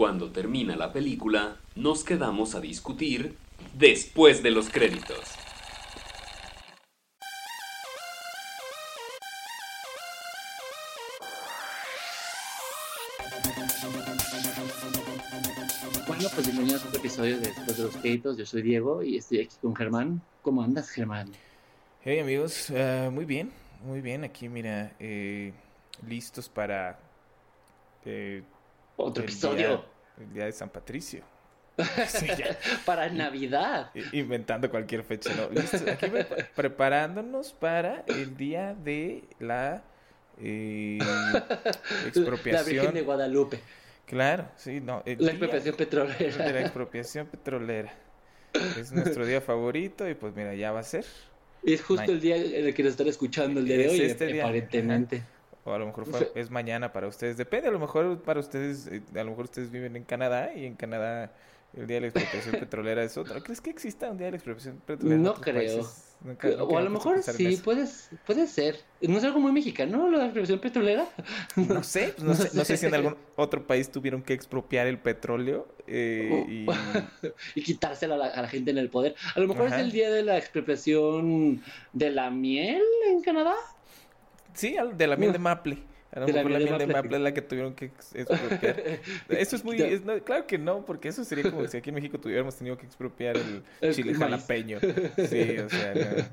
Cuando termina la película, nos quedamos a discutir después de los créditos. Bueno, pues bienvenidos a otro episodio de Después de los créditos. Yo soy Diego y estoy aquí con Germán. ¿Cómo andas, Germán? Hey amigos, uh, muy bien, muy bien. Aquí mira, eh, listos para eh, otro episodio. el día de San Patricio. Sí, para Navidad. Inventando cualquier fecha, ¿no? Listos, aquí preparándonos para el día de la eh, expropiación. La Virgen de Guadalupe. Claro, sí, no. la expropiación petrolera. De la expropiación petrolera. Es nuestro día favorito y pues mira, ya va a ser. Es justo el día en el que nos están escuchando el día de hoy, este aparentemente. O a lo mejor es mañana para ustedes. Depende, a lo mejor para ustedes, eh, a lo mejor ustedes viven en Canadá y en Canadá el día de la expropiación petrolera es otro. ¿Crees que exista un día de la expropiación petrolera? No creo. o a lo mejor sí, puede, puede ser. ¿No es algo muy mexicano la expropiación petrolera? No sé, pues no, sé, no sé si en algún otro país tuvieron que expropiar el petróleo eh, y... y... quitárselo a la, gente en el poder. A lo mejor es el día de la expropiación de la miel en Canadá. Sí, de la miel de Maple. A lo mejor la miel de Maple es la que tuvieron que expropiar. Eso es muy... claro que no, porque eso sería como si aquí en México tuviéramos tenido que expropiar el, chile jalapeño. Sí, o sea...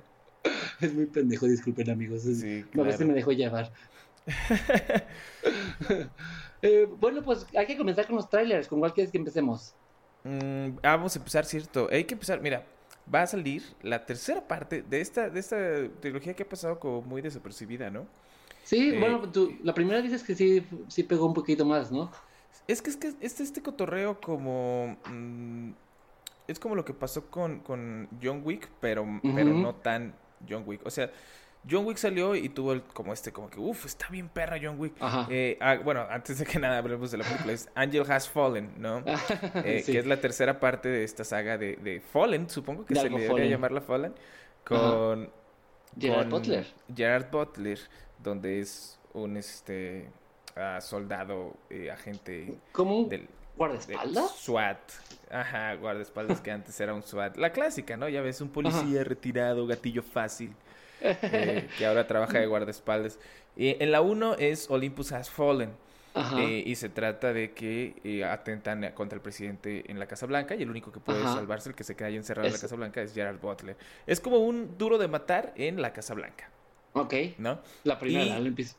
Es muy pendejo, disculpen amigos. Sí, A veces me dejó llevar. eh, bueno, pues hay que comenzar con los trailers. ¿Con cuál quieres que empecemos? Mm, vamos a empezar, cierto. Hay que empezar, mira, va a salir la tercera parte de esta, de esta trilogía que ha pasado como muy desapercibida, ¿no? Sí, eh, bueno, tú, la primera dices que sí, sí pegó un poquito más, ¿no? Es que es que este, este cotorreo como... Mm, es como lo que pasó con, con John Wick, pero, pero no tan John Wick. O sea, John Wick salió y tuvo el, como este, como que, uff, está bien perra John Wick. Eh, ah, bueno, antes de que nada hablemos de la película, es Angel Has Fallen, ¿no? Eh, que es la tercera parte de esta saga de, de Fallen, supongo que se le debería llamar la Fallen, con... Gerard Butler. Gerard Butler, donde es un este uh, soldado, eh, agente... ¿Cómo? Del, ¿Guardaespaldas? SWAT. Ajá, guardaespaldas que antes era un SWAT. La clásica, ¿no? Ya ves, un policía retirado, gatillo fácil. Eh, que ahora trabaja de guardaespaldas. y en la 1 es Olympus Has Fallen. Eh, y se trata de que eh, atentan contra el presidente en la Casa Blanca y el único que puede salvarse, el que se queda ahí encerrado en la Casa Blanca, es Gerald Butler. Es como un duro de matar en la Casa Blanca. Ok. ¿No? La primera, Olympus.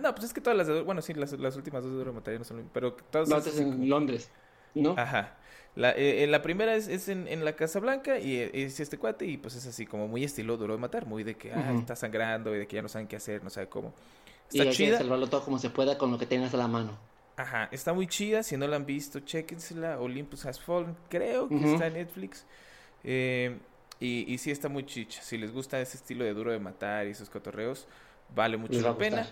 no, pues es que todas las, bueno, sí, las, últimas dos de duro de matar no son, pero todas... No, en Londres, ¿no? Ajá. La, eh, la primera es, es en, en, la Casa Blanca y eh, es este cuate y pues es así como muy estilo duro de matar, muy de que ah, está sangrando y de que ya no saben qué hacer, no sabe cómo. Está y hay chida. que salvarlo todo como se pueda con lo que tengas a la mano. Ajá, está muy chida, si no la han visto, chéquensela, Olympus Has Fallen, creo que está en Netflix. Eh, y, y sí está muy chicha, si les gusta ese estilo de duro de matar y esos cotorreos, vale mucho la pena.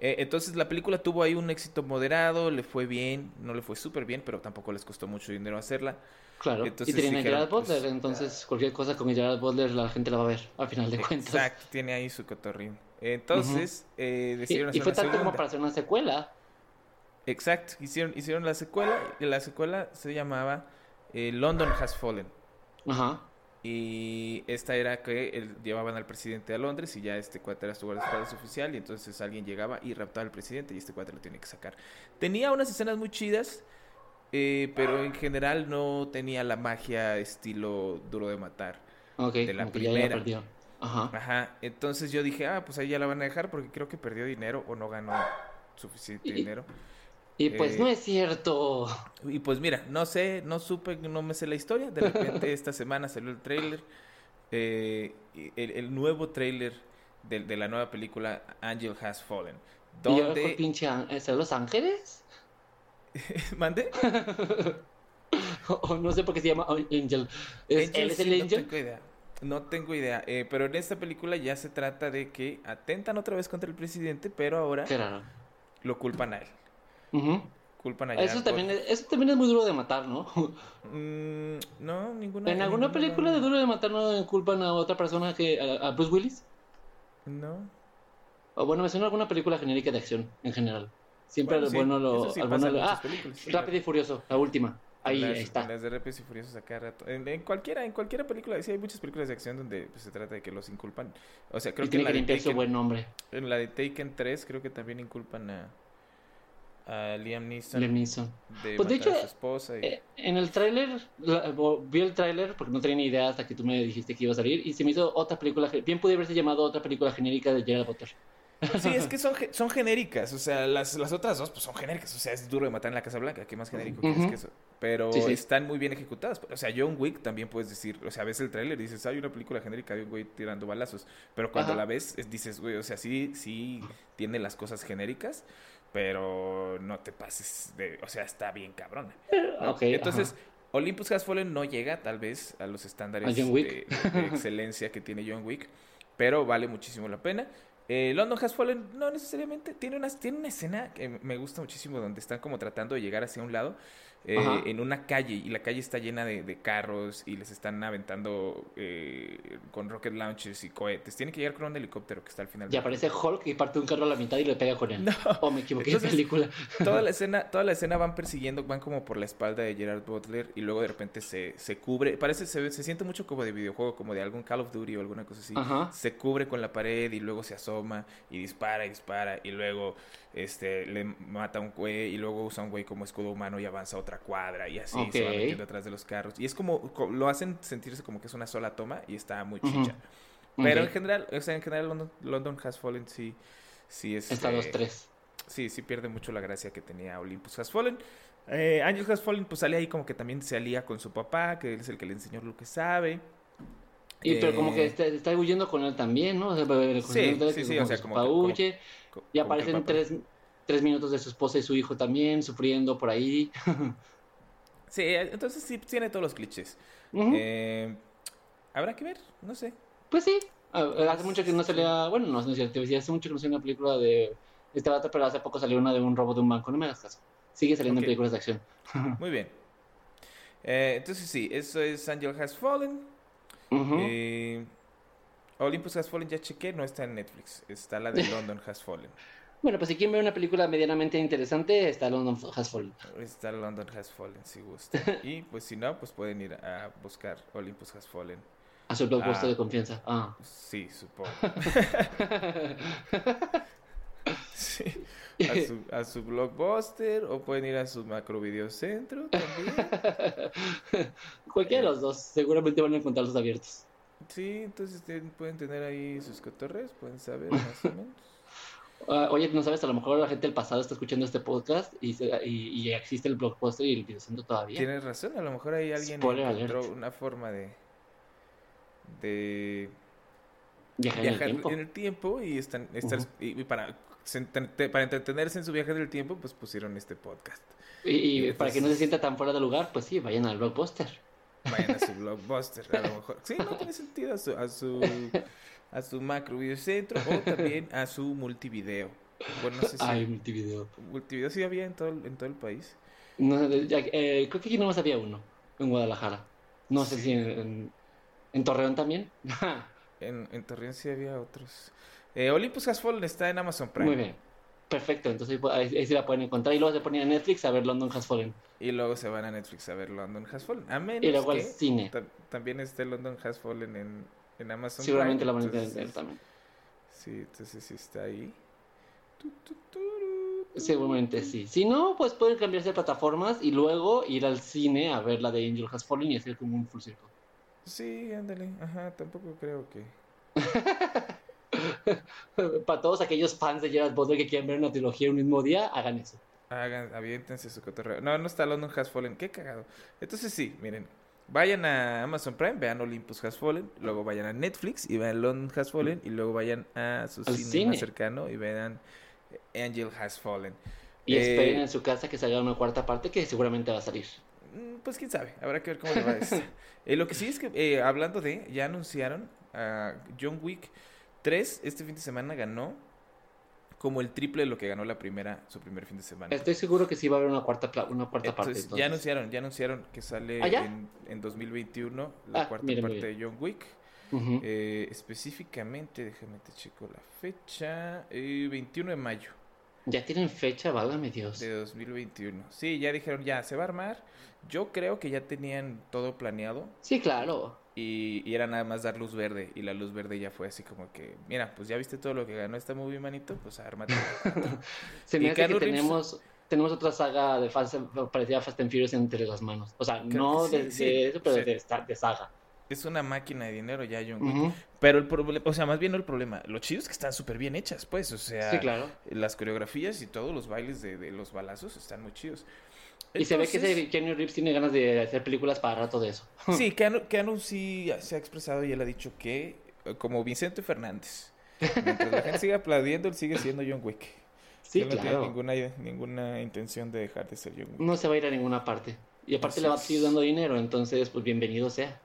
Eh, entonces la película tuvo ahí un éxito moderado, le fue bien, no le fue súper bien, pero tampoco les costó mucho dinero hacerla. Claro, entonces, y tiene a Gerard Butler, pues, entonces cualquier cosa con Gerard Butler la gente la va a ver, al final de cuentas. Exacto, tiene ahí su cotorrín. Entonces, eh, decidieron y, y fue tanto como para hacer una secuela. Exacto, hicieron, hicieron la secuela, y la secuela se llamaba eh, London Has Fallen. Ajá. Y esta era que llevaban al presidente a Londres y ya este cuate era su guardaespaldas oficial y entonces alguien llegaba y raptaba al presidente y este cuate lo tiene que sacar. Tenía unas escenas muy chidas, eh, pero en general no tenía la magia estilo duro de matar de la primera. Ajá. Ajá. Entonces yo dije, ah, pues ahí ya la van a dejar porque creo que perdió dinero o no ganó suficiente dinero. Y pues eh, no es cierto. Y pues mira, no sé, no supe, no me sé la historia. De repente esta semana salió el trailer, eh, el, nuevo trailer de, la nueva película Angel Has Fallen. Donde... ¿Y pinche ¿Es Los Ángeles? ¿Mande? o, no sé por qué se llama Angel. ¿Es, ¿Él es el Angel? No tengo idea. No tengo idea, eh, pero en esta película ya se trata de que atentan otra vez contra el presidente, pero ahora lo culpan a él. Culpan a eso también, es, eso también es muy duro de matar, ¿no? Mm, no, ninguna. ¿En alguna película de duro de matar no culpan a otra persona que a, Bruce Willis? No. O bueno, me suena alguna película genérica de acción en general. Siempre bueno, bueno lo, sí, bueno lo... Ah, Rápido y Furioso, la última. Ahí, está. Las de Rápidos y Furiosos acá rato. En, cualquiera, en cualquiera película, sí hay muchas películas de acción donde pues, se trata de que los inculpan. O sea, creo y que, en la de Taken, buen nombre. En la de Taken 3 creo que también inculpan a, a Liam Neeson. Liam Neeson. De pues de hecho, a su esposa y... Eh, en el tráiler, vi el tráiler porque no tenía ni idea hasta que tú me dijiste que iba a salir y se me hizo otra película, bien puede haberse llamado otra película genérica de Gerald Potter. Sí, es que son, son genéricas, o sea, las, las otras dos pues son genéricas, o sea, es duro de matar en la Casa Blanca, ¿qué más genérico uh que eso? Pero están muy bien ejecutadas, o sea, John Wick también puedes decir, o sea, ves el tráiler y dices, hay una película genérica de un güey tirando balazos, pero cuando la ves dices, güey, o sea, sí, sí tiene las cosas genéricas, pero no te pases de, o sea, está bien cabrona. Entonces, Olympus Has Fallen no llega tal vez a los estándares de excelencia que tiene John Wick, pero vale muchísimo la pena. Eh, London Has Fallen no necesariamente tiene una, tiene una escena que me gusta muchísimo donde están como tratando de llegar hacia un lado eh, en una calle y la calle está llena de, carros y les están aventando eh, con rocket launchers y cohetes. Tienen que llegar con un helicóptero que está al final. Y aparece Hulk y parte un carro a la mitad y le pega con él. No. O me equivoqué de película. Toda la escena, toda la escena van persiguiendo, van como por la espalda de Gerard Butler y luego de repente se, se cubre. Parece, se, se siente mucho como de videojuego, como de algún Call of Duty o alguna cosa así. Se cubre con la pared y luego se asoma y dispara y dispara y luego este le mata a un güey y luego usa un güey como escudo humano y avanza a otra cuadra y así se va metiendo atrás de los carros. Y es como, lo hacen sentirse como que es una sola toma y está muy chicha. Pero en general, o sea, en general London, Has Fallen sí, sí es... Los tres. Sí, sí pierde mucho la gracia que tenía Olympus Has Fallen. Eh, Angel Has Fallen pues sale ahí como que también se alía con su papá, que él es el que le enseñó lo que sabe. Y pero como que eh, está, está, huyendo con él también, ¿no? O sea, sí, sí, sí, o sea, como, huye, y aparecen tres, tres minutos de su esposa y su hijo también sufriendo por ahí. sí, entonces sí tiene todos los clichés. eh, Habrá que ver, no sé. Pues sí, hace mucho que no salía, bueno, no, no es cierto, hace mucho que no salió una película de este vato, pero hace poco salió una de un robo de un banco, no me hagas caso. Sigue saliendo en películas de acción. Muy bien. Eh, entonces sí, eso es Angel Has Fallen. Eh, Olympus Has Fallen ya chequé, no está en Netflix. Está la de London Has Fallen. Bueno, pues si quieren ver una película medianamente interesante, está London Has Fallen. Está London Has Fallen, si gusta. y pues si no, pues pueden ir a buscar Olympus Has Fallen. A su blockbuster ah, de confianza. Ah. Sí, supongo. sí. A su, a su blockbuster o pueden ir a su macro videocentro también. Cualquiera de los dos, seguramente van a encontrarlos abiertos. Sí, entonces pueden tener ahí sus cotorres, pueden saber más o menos. Ah, oye, no sabes, a lo mejor la gente del pasado está escuchando este podcast y, y, existe el blogpost y el videocentro todavía. Tienes razón, a lo mejor hay alguien encontró una forma de de viajar, en, el tiempo y están y, para para entretenerse en su viaje del tiempo, pues pusieron este podcast. Y, para que no se sienta tan fuera de lugar, pues sí, vayan al blockbuster. Vayan a su blockbuster, a lo mejor. Sí, no tiene sentido a su, a su a su macro videocentro o también a su multivideo. Bueno, no sé si Ay, multivideo. Multivideo sí había en todo, en todo el país. No, eh, creo que aquí nomás había uno, en Guadalajara. No sé si en, en, Torreón también. en, en Torreón sí había otros. Eh, Olympus Has Fallen está en Amazon Prime. Muy bien. Perfecto, entonces ahí, sí la pueden encontrar. Y luego se ponen a Netflix a ver London Has Fallen. Y luego se van a Netflix a ver London Has Fallen. A menos y luego que al cine. También esté London Has Fallen en, en Amazon Seguramente la van a entender también. Sí, entonces sí está ahí. Seguramente sí. Si no, pues pueden cambiarse de plataformas y luego ir al cine a ver la de Angel Has Fallen y hacer como un full circle. Sí, ándale. Ajá, tampoco creo que. Para todos aquellos fans de Gerard Butler que quieran ver una trilogía un mismo día, hagan eso. Hagan, aviéntense su cotorreo. No, no está London Has Fallen. Qué cagado. Entonces sí, miren. Vayan a Amazon Prime, vean Olympus Has Fallen, luego vayan a Netflix y vean London Has Fallen, y luego vayan a su cine, más cercano y vean Angel Has Fallen. Y esperen eh, en su casa que salga una cuarta parte que seguramente va a salir. Mm, pues quién sabe, habrá que ver cómo le va esto. eh, lo que sí es que, eh, hablando de, ya anunciaron a John Wick 3, este fin de semana ganó como el triple de lo que ganó la primera, su primer fin de semana. Estoy seguro que sí va a haber una cuarta, una cuarta parte. Ya anunciaron, ya anunciaron que sale ¿Ah, en, en, 2021 la ah, cuarta parte de John Wick. eh, específicamente, déjame te checo la fecha, eh, 21 de mayo. Ya tienen fecha, válgame Dios. De 2021. Sí, ya dijeron, ya, se va a armar. Yo creo que ya tenían todo planeado. Sí, claro. Y, y, era nada más dar luz verde. Y la luz verde ya fue así como que, mira, pues ya viste todo lo que ganó esta movie, manito, pues ármate. Se me hace que tenemos, tenemos otra saga de Fast, parecida a Fast and Furious entre las manos. O sea, no sí, de, sí, de, eso, pero sí. de, de, saga. Es una máquina de dinero ya, John Wick. Uh -huh. Pero el problema, o sea, más bien no el problema. Lo chido es que están súper bien hechas, pues. O sea, sí, claro. las coreografías y todos los bailes de, de los balazos están muy chidos. Y se ve que ese Keanu Reeves tiene ganas de hacer películas para rato de eso. Sí, Keanu, Keanu sí se ha expresado y él ha dicho que, como Vicente Fernández, mientras la gente sigue aplaudiendo, él sigue siendo John Wick. Sí, él claro. no tiene ninguna, ninguna intención de dejar de ser John Wick. No se va a ir a ninguna parte. Y aparte Así le va a seguir dando dinero, entonces, pues bienvenido sea.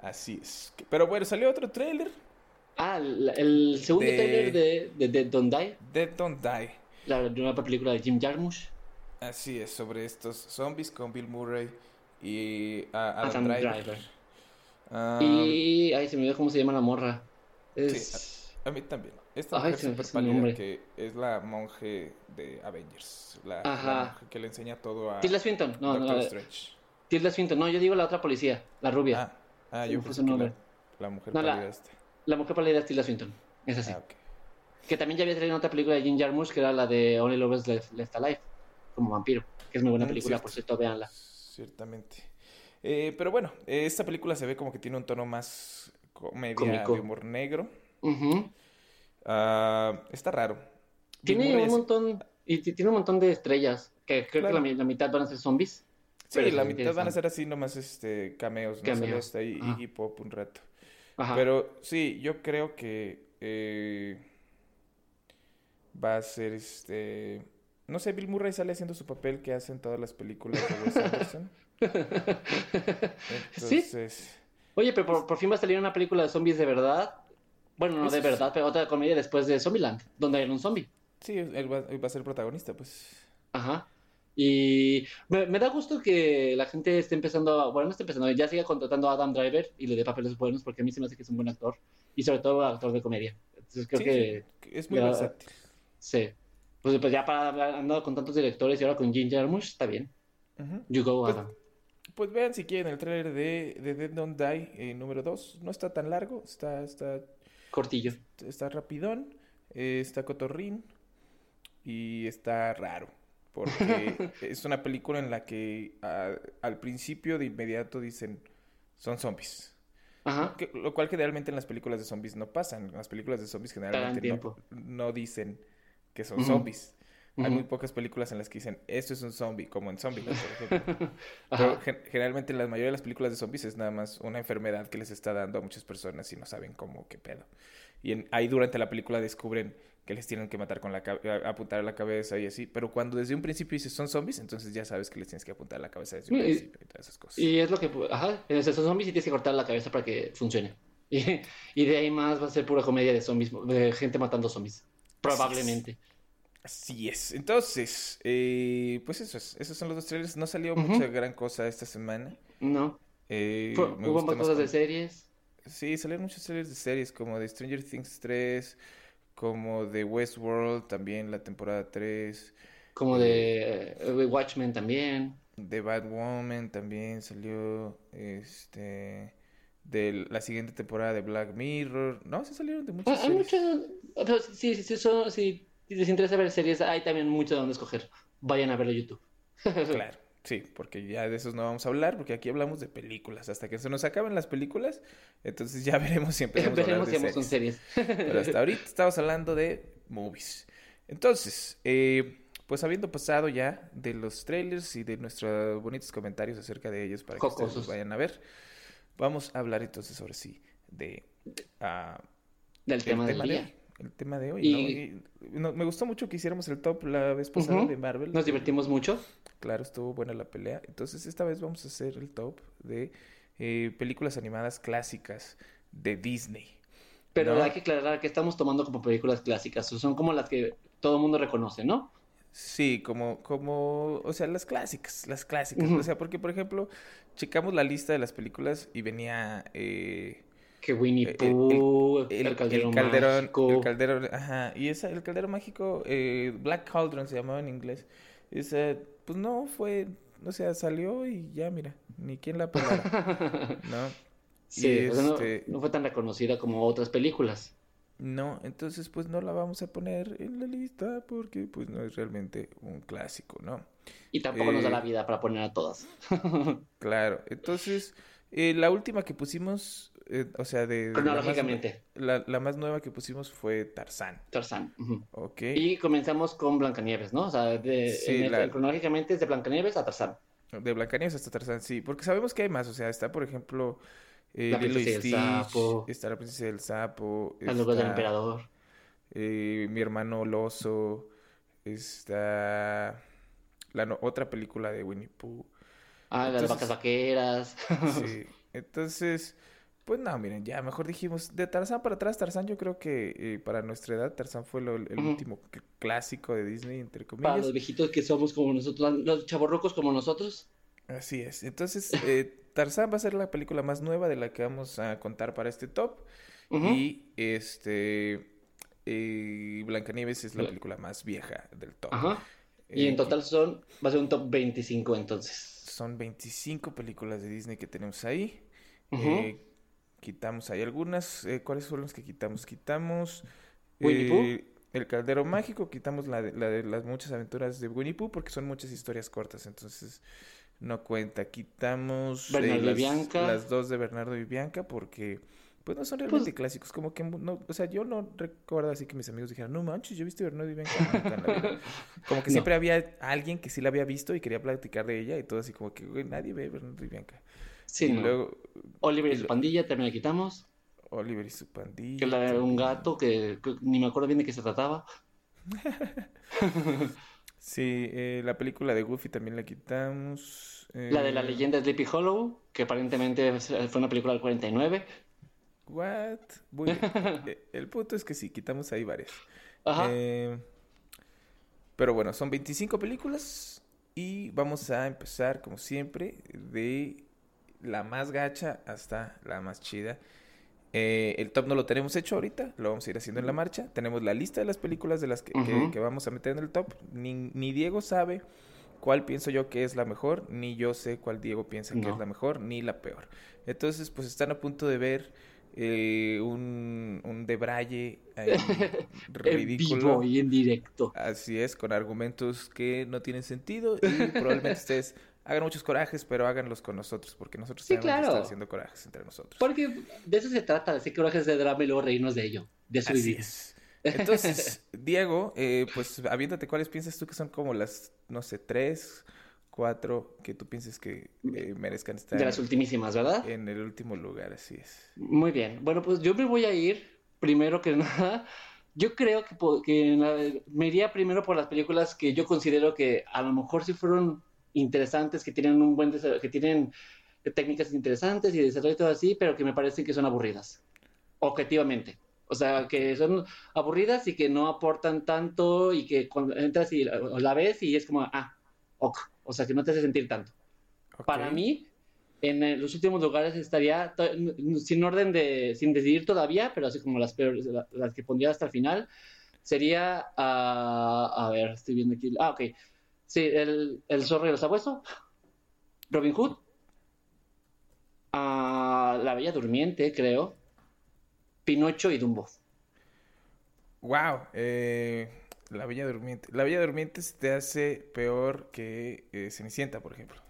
Así es. Pero bueno, salió otro tráiler. Ah, el, el segundo de... tráiler de, de Dead Don't Die. Dead Don't Die. La nueva película de Jim Jarmusch. Así es, sobre estos zombies con Bill Murray y uh, Adam, Adam Driver. Driver. Um, y ay, se me olvidó cómo se llama la morra. Es... Sí, a, a, mí también. Esta mujer super pálida que es la monje de Avengers. La, la, monje que le enseña todo a Tilda Swinton. No, Doctor no, Strange. Tilda Swinton. No, yo digo la otra policía, la rubia. Ah, ah yo pensé que la, la, mujer no, pálida la, esta. La mujer pálida es Tilda Swinton. Es así. Ah, okay. Que también ya había salido en otra película de Jim Jarmusch, que era la de Only Lovers Left, Left Alive, como vampiro que es muy buena película, Cierto. por cierto, véanla. Ciertamente. Eh, pero bueno, esta película se ve como que tiene un tono más comedia Cómico. de humor negro. Uh -huh. uh, está raro. Tiene un es... montón, y tiene un montón de estrellas, que creo claro. que la, la, mitad van a ser zombies. Sí, la mitad van a ser así nomás este cameos, ¿no? Cameos. Solo está ahí. Iggy Pop un rato. Ajá. Pero sí, yo creo que eh, va a ser este no sé, Bill Murray sale haciendo su papel que hace en todas las películas de Wes Anderson. Entonces... ¿Sí? Oye, pero por, por, fin va a salir una película de zombies de verdad. Bueno, no de verdad, pero otra comedia después de Zombieland, donde hay un zombie. Sí, él va, él va, a ser protagonista, pues. Ajá. Y me, me, da gusto que la gente esté empezando, a, bueno, no esté empezando, ya siga contratando a Adam Driver y le dé papeles buenos, porque a mí se me hace que es un buen actor. Y sobre todo actor de comedia. Entonces creo sí, que... Es muy versátil. Sí. Pues, pues, ya para haber andado con tantos directores y ahora con Jim Jarmusch, está bien. Uh -huh. You go, pues, Adam. Pues vean si quieren el trailer de, de Dead Don't Die eh, número 2. No está tan largo, está... está Cortillo. Está rapidón, eh, está cotorrín y está raro. Porque es una película en la que a, al principio de inmediato dicen son zombies. Ajá. Que, lo cual generalmente en las películas de zombies no pasan. En las películas de zombies generalmente no, no dicen que son uh -huh. zombies. Uh -huh. Hay muy pocas películas en las que dicen, esto es un zombie, como en ejemplo. Pero gen generalmente la mayoría de las películas de zombies es nada más una enfermedad que les está dando a muchas personas y no saben cómo, qué pedo. Y en, ahí durante la película descubren que les tienen que matar con la apuntar a la cabeza y así. Pero cuando desde un principio dices son zombies, entonces ya sabes que les tienes que apuntar a la cabeza desde un y, principio y todas esas cosas. Y es lo que, ajá, son zombies y tienes que cortar la cabeza para que funcione. Y, y de ahí más va a ser pura comedia de zombies, de gente matando zombies. Probablemente. Así es. Entonces, eh, pues eso es. Esos son los dos trailers. No salió uh -huh. mucha gran cosa esta semana. No. Eh, Fue, Hubo más cosas de series. Sí, salieron muchas series de series, como de Stranger Things 3, como de Westworld también, la temporada 3. Como de uh, Watchmen también. De Batwoman también salió. Este. De la siguiente temporada de Black Mirror. No, se salieron de muchas ah, series. Hay muchas. Sí, sí, sí, son, sí si les interesa ver series, hay también mucho de donde escoger. Vayan a verlo YouTube. claro, sí, porque ya de esos no vamos a hablar, porque aquí hablamos de películas. Hasta que se nos acaben las películas, entonces ya veremos si empezamos veremos a hablar de si series. Son series. Pero hasta ahorita estamos hablando de movies. Entonces, eh, pues habiendo pasado ya de los trailers y de nuestros bonitos comentarios acerca de ellos para que Jocosos. ustedes vayan a ver, vamos a hablar entonces sobre sí de... Uh, del tema, tema del de día. El tema de hoy. Y... ¿no? Y, no, me gustó mucho que hiciéramos el top la vez pasada uh -huh. de Marvel. Nos divertimos mucho. Claro, estuvo buena la pelea. Entonces, esta vez vamos a hacer el top de eh, películas animadas clásicas de Disney. Pero ¿no? hay que aclarar que estamos tomando como películas clásicas. Son como las que todo el mundo reconoce, ¿no? Sí, como, como, o sea, las clásicas, las clásicas. Uh -huh. O sea, porque, por ejemplo, checamos la lista de las películas y venía... Eh, Que Winnie Pooh, el, el, calderón, mágico. El calderón, ajá. Y esa, el caldero mágico, eh, Black Cauldron se llamaba en inglés. Esa, pues no, fue, o sea, salió y ya, mira, ni quién la pelara, ¿no? Sí, este... no, fue tan reconocida como otras películas. No, entonces pues no la vamos a poner en la lista porque pues no es realmente un clásico, ¿no? Y tampoco nos da la eh, vida para poner a todas. claro, entonces eh, la última que pusimos, eh, o sea, de... Cronológicamente. La, la, más nueva que pusimos fue Tarzán. Tarzán. Ok. Y comenzamos con Blancanieves, ¿no? O sea, de, cronológicamente es de Blancanieves a Tarzán. De Blancanieves hasta Tarzán, sí. Porque sabemos que hay más, o sea, está, por ejemplo... Eh, la princesa del sapo. Está la princesa del sapo. El está, del emperador. Eh, mi hermano Loso. Está la otra película de Winnie Pooh. Ah, las vacas vaqueras. sí. Entonces, pues no, miren, ya mejor dijimos, de Tarzán para atrás, Tarzán yo creo que eh, para nuestra edad, Tarzán fue el último clásico de Disney, entre comillas. Para los viejitos que somos como nosotros, los chavorrocos como nosotros. Así es. Entonces, eh, Tarzán va a ser la película más nueva de la que vamos a contar para este top. Y este. Eh, Blancanieves es la película más vieja del top. Ajá. Y en eh, total son. Va a ser un top 25 entonces. Son 25 películas de Disney que tenemos ahí. Quitamos ahí algunas. ¿Cuáles fueron las que quitamos? Quitamos. El Caldero Mágico, quitamos la de, la de las muchas aventuras de Winnie Pooh porque son muchas historias cortas, entonces no cuenta. Quitamos eh, las, las, dos de Bernardo y Bianca porque pues no son realmente pues clásicos. Como que no, o sea, yo no recuerdo así que mis amigos dijeran, no manches, yo he visto Bernardo y Bianca. como que siempre había alguien que sí la había visto y quería platicar de ella y todo así como que, güey, nadie ve Bernardo y Bianca. Sí, y luego, Oliver y, su pandilla también la quitamos. Oliver y su pandilla. Que la de un gato que, ni me acuerdo bien de qué se trataba. Sí, eh, la película de Goofy también la quitamos. La de la eh, leyenda de Sleepy Hollow, que aparentemente fue una película del 49. What? Eh, el punto es que sí, quitamos ahí varias. Ajá. pero bueno, son 25 películas y vamos a empezar, como siempre, de la más gacha hasta la más chida. Eh, el top no lo tenemos hecho ahorita, lo vamos a ir haciendo en la marcha. Tenemos la lista de las películas de las que, vamos a meter en el top. Ni, Diego sabe cuál pienso yo que es la mejor, ni yo sé cuál Diego piensa que es la mejor, ni la peor. Entonces, pues están a punto de ver eh, un, un debraye ridículo. y en directo. Así es, con argumentos que no tienen sentido y probablemente ustedes hagan muchos corajes, pero háganlos con nosotros, porque nosotros sí, claro. que haciendo corajes entre nosotros. Porque de eso se trata, de hacer corajes de drama y luego reírnos de ello, de su Así es. Entonces, Diego, eh, pues aviéntate, ¿cuáles piensas tú que son como las, no sé, tres, cuatro que tú pienses que eh, merezcan estar? De las ultimísimas, ¿verdad? En el último lugar, así es. Muy bien. Bueno, pues yo me voy a ir, primero que nada, yo creo que, que me iría primero por las películas que yo considero que a lo mejor sí fueron interesantes, que tienen un buen que tienen técnicas interesantes y desarrollo y todo así, pero que me parecen que son aburridas, objetivamente. O sea, que son aburridas y que no aportan tanto y que cuando entras y la, ves y es como, ah, ok. O sea, que no te hace sentir tanto. Para mí, en los últimos lugares estaría, sin orden de, sin decidir todavía, pero así como las peores, las que pondría hasta el final, sería, ah, a ver, estoy viendo aquí, ah, ok, Sí, el, el zorro y el sabueso. Robin Hood. Ah, la Bella Durmiente, creo. Pinocho y Dumbo. Wow. Eh, la Bella Durmiente. La Bella Durmiente se te hace peor que eh, Cenicienta, por ejemplo.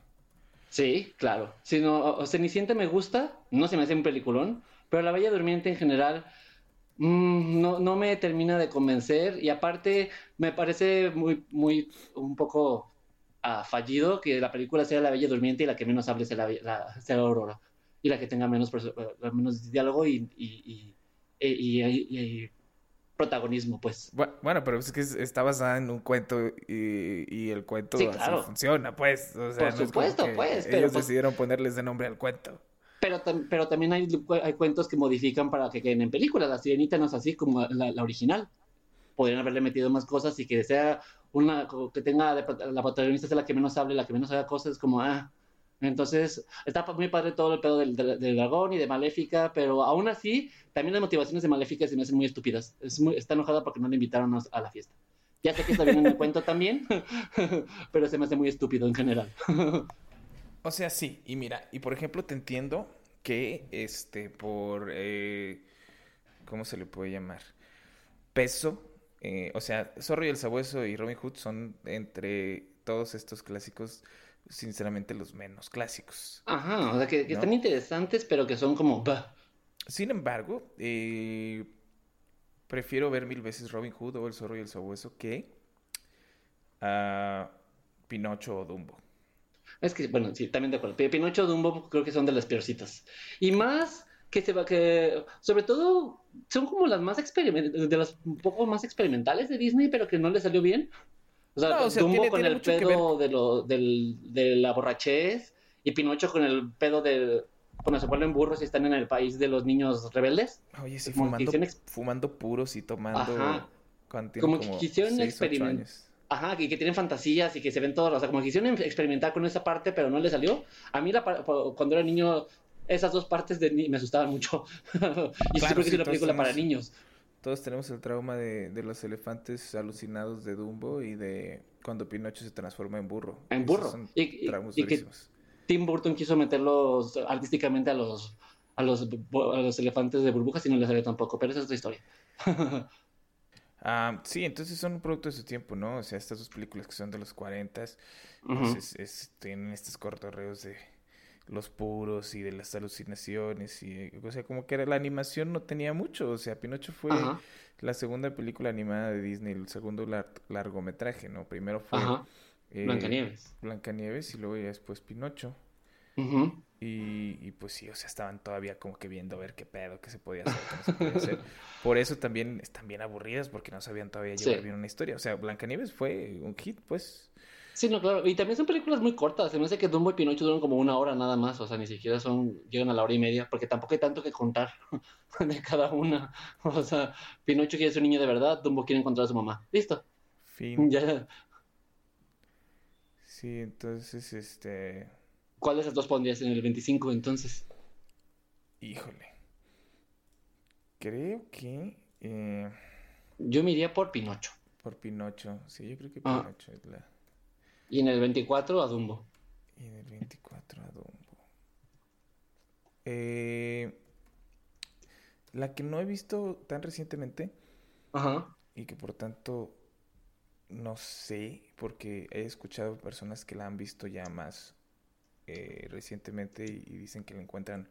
Sí, claro. Si no, Cenicienta me gusta, no se me hace un peliculón, pero La Bella Durmiente en general Mm, no, no me termina de convencer y aparte me parece muy, muy, un poco ah, fallido que la película sea La Bella Durmiente y la que menos hable sea la, Aurora y la que tenga menos, eh, menos diálogo y, y, y, protagonismo, pues. Bueno, pero es que está basada en un cuento y, el cuento así funciona, pues. Por supuesto, pues. Ellos pues decidieron ponerles de nombre al cuento. Pero, pero también hay, hay cuentos que modifican para que queden en películas. La sirenita no es así como la, original. Podrían haberle metido más cosas y que sea una, que tenga, la protagonista sea la que menos hable, la que menos haga cosas, como, ah, Entonces, está muy padre todo el pedo del, dragón y de Maléfica, pero aún así, también las motivaciones de Maléfica se me hacen muy estúpidas. Es muy, está enojada porque no le invitaron a, la fiesta. Ya sé que está bien en el cuento también, pero se me hace muy estúpido en general. o sea, sí, y mira, y por ejemplo, te entiendo que este, por. Eh, ¿Cómo se le puede llamar? Peso. Eh, o sea, Zorro y el Sabueso y Robin Hood son entre todos estos clásicos sinceramente los menos clásicos. Ajá, o sea, que, están interesantes, pero que son como... Sin embargo, eh, prefiero ver mil veces Robin Hood o El Zorro y el Sabueso que a Pinocho o Dumbo. Es que, bueno, sí, también de acuerdo. Pinocho Dumbo creo que son de las peorcitas. Y más que se va que sobre todo son como las más de las un poco más experimentales de Disney pero que no le salió bien o sea, Dumbo con el pedo de, lo, del, de la borrachez y Pinocho con el pedo de cuando se vuelven burros y están en el país de los niños rebeldes. Oye, sí, fumando, fumando, puros y tomando... Ajá. Como, que quisieron experimentar. Ajá, que, que, tienen fantasías y que se ven todos, o sea, como que quisieron experimentar con esa parte, pero no le salió. A mí la, cuando era niño, esas dos partes de me asustaban mucho. y claro, creo que es una película para niños. Todos tenemos el trauma de, los elefantes alucinados de Dumbo y de cuando Pinocho se transforma en burro. En burro. y, que Tim Burton quiso meterlos artísticamente a los, a los, los elefantes de burbujas y no les salió tampoco, pero esa es otra historia. Ah, sí, entonces son un producto de su tiempo, ¿no? O sea, estas dos películas que son de los 40, pues tienen estos cortorreos de los puros y de las alucinaciones y o sea como que era, la animación no tenía mucho o sea Pinocho fue la segunda película animada de Disney el segundo largometraje no primero fue eh, Blancanieves. Blancanieves y luego ya después Pinocho y, y, pues sí o sea estaban todavía como que viendo a ver qué pedo qué se podía hacer qué no se podía hacer por eso también están bien aburridas porque no sabían todavía llevar bien una historia o sea Blancanieves fue un hit pues Sí, no, claro. Y también son películas muy cortas. Se me hace que Dumbo y Pinocho duran como una hora nada más. O sea, ni siquiera son, llegan a la hora y media, porque tampoco hay tanto que contar de cada una. O sea, Pinocho quiere ser un niño de verdad, Dumbo quiere encontrar a su mamá. Listo. Fin. Ya. Sí, entonces, este. ¿Cuál de esas dos pondrías en el 25 entonces? Híjole. Creo que. Eh... Yo me iría por Pinocho. Por Pinocho, sí, yo creo que ah. Pinocho es la. Y en el 24 a Dumbo. Y en el 24 a Dumbo. Eh, la que no he visto tan recientemente. Ajá. Y que por tanto no sé, porque he escuchado personas que la han visto ya más eh, recientemente y, dicen que le encuentran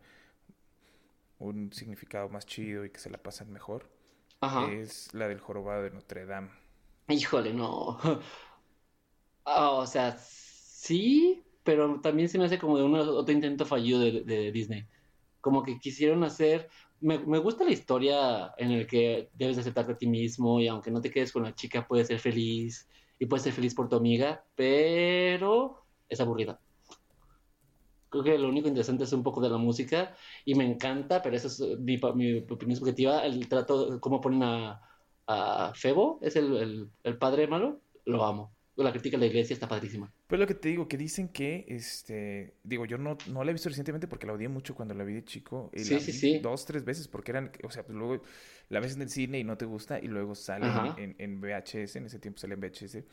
un significado más chido y que se la pasan mejor. Ajá. Es la del jorobado de Notre Dame. Híjole, no. Ah, o sea, sí, pero también se me hace como de un otro intento fallido de, Disney. Como que quisieron hacer. Me, gusta la historia en el que debes aceptarte a ti mismo y aunque no te quedes con la chica, puedes ser feliz y puedes ser feliz por tu amiga, pero es aburrida. Creo que lo único interesante es un poco de la música y me encanta, pero esa es mi, opinión subjetiva. El trato, cómo ponen a, a Febo, es el, el padre malo, lo amo la crítica de la iglesia está padrísima. Pues lo que te digo, que dicen que, este, digo, yo no, no la he visto recientemente porque la odié mucho cuando la vi de chico. Y sí, sí, sí. Dos, tres veces porque eran, o sea, pues luego la ves en el cine y no te gusta y luego sale en, en, VHS, en ese tiempo sale en VHS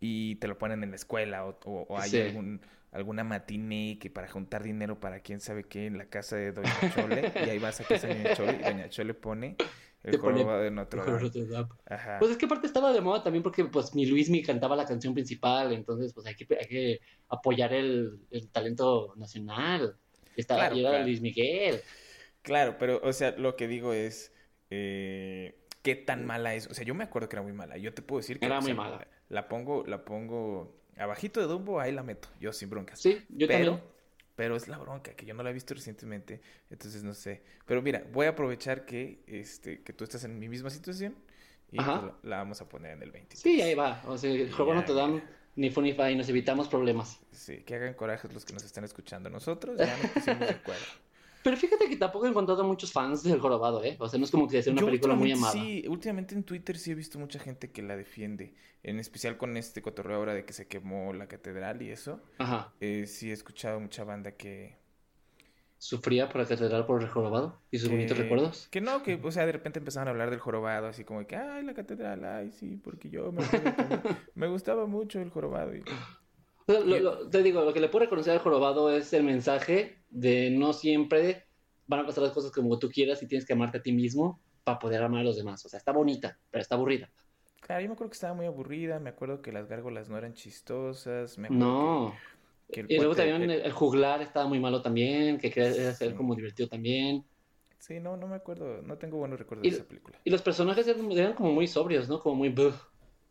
y te lo ponen en la escuela o, o, hay algún, alguna matiné que para juntar dinero para quién sabe qué en la casa de Doña Chole y ahí vas a casa de Doña Chole y Doña Chole pone el jorobado de Notre Dame. Pues es que aparte estaba de moda también porque pues mi Luis me cantaba la canción principal, entonces pues hay que, hay que apoyar el, el talento nacional. Estaba claro, Luis Miguel. Claro, pero o sea, lo que digo es eh, qué tan mala es. O sea, yo me acuerdo que era muy mala. Yo te puedo decir que era muy mala. La pongo, la pongo abajito de Dumbo, ahí la meto. Yo sin broncas. Sí, yo también pero es la bronca, que yo no la he visto recientemente, entonces no sé. Pero mira, voy a aprovechar que, este, que tú estás en mi misma situación y pues la, vamos a poner en el 20. Sí, ahí va. O sea, el juego no te dan ni Funify y nos evitamos problemas. Sí, que hagan coraje los que nos están escuchando. Nosotros ya nos pusimos de acuerdo. Pero fíjate que tampoco he encontrado muchos fans del jorobado, ¿eh? O sea, no es como que sea una película muy amada. Sí, últimamente en Twitter sí he visto mucha gente que la defiende. En especial con este cotorreo ahora de que se quemó la catedral y eso. Ajá. Eh, sí he escuchado mucha banda que. ¿Sufría por la catedral por el jorobado? ¿Y sus bonitos recuerdos? Que no, que, o sea, de repente empezaron a hablar del jorobado, así como que, ay, la catedral, ay, sí, porque yo me, me gustaba mucho el jorobado. Y... te digo, lo que le puedo reconocer al jorobado es el mensaje de no siempre van a pasar las cosas como tú quieras y tienes que amarte a ti mismo para poder amar a los demás. O sea, está bonita, pero está aburrida. Claro, yo me acuerdo que estaba muy aburrida, me acuerdo que las gárgolas no eran chistosas. Me no. y luego también el, juglar estaba muy malo también, que quería ser como divertido también. Sí, no, no me acuerdo, no tengo buenos recuerdos de esa película. Y los personajes eran, como muy sobrios, ¿no? Como muy...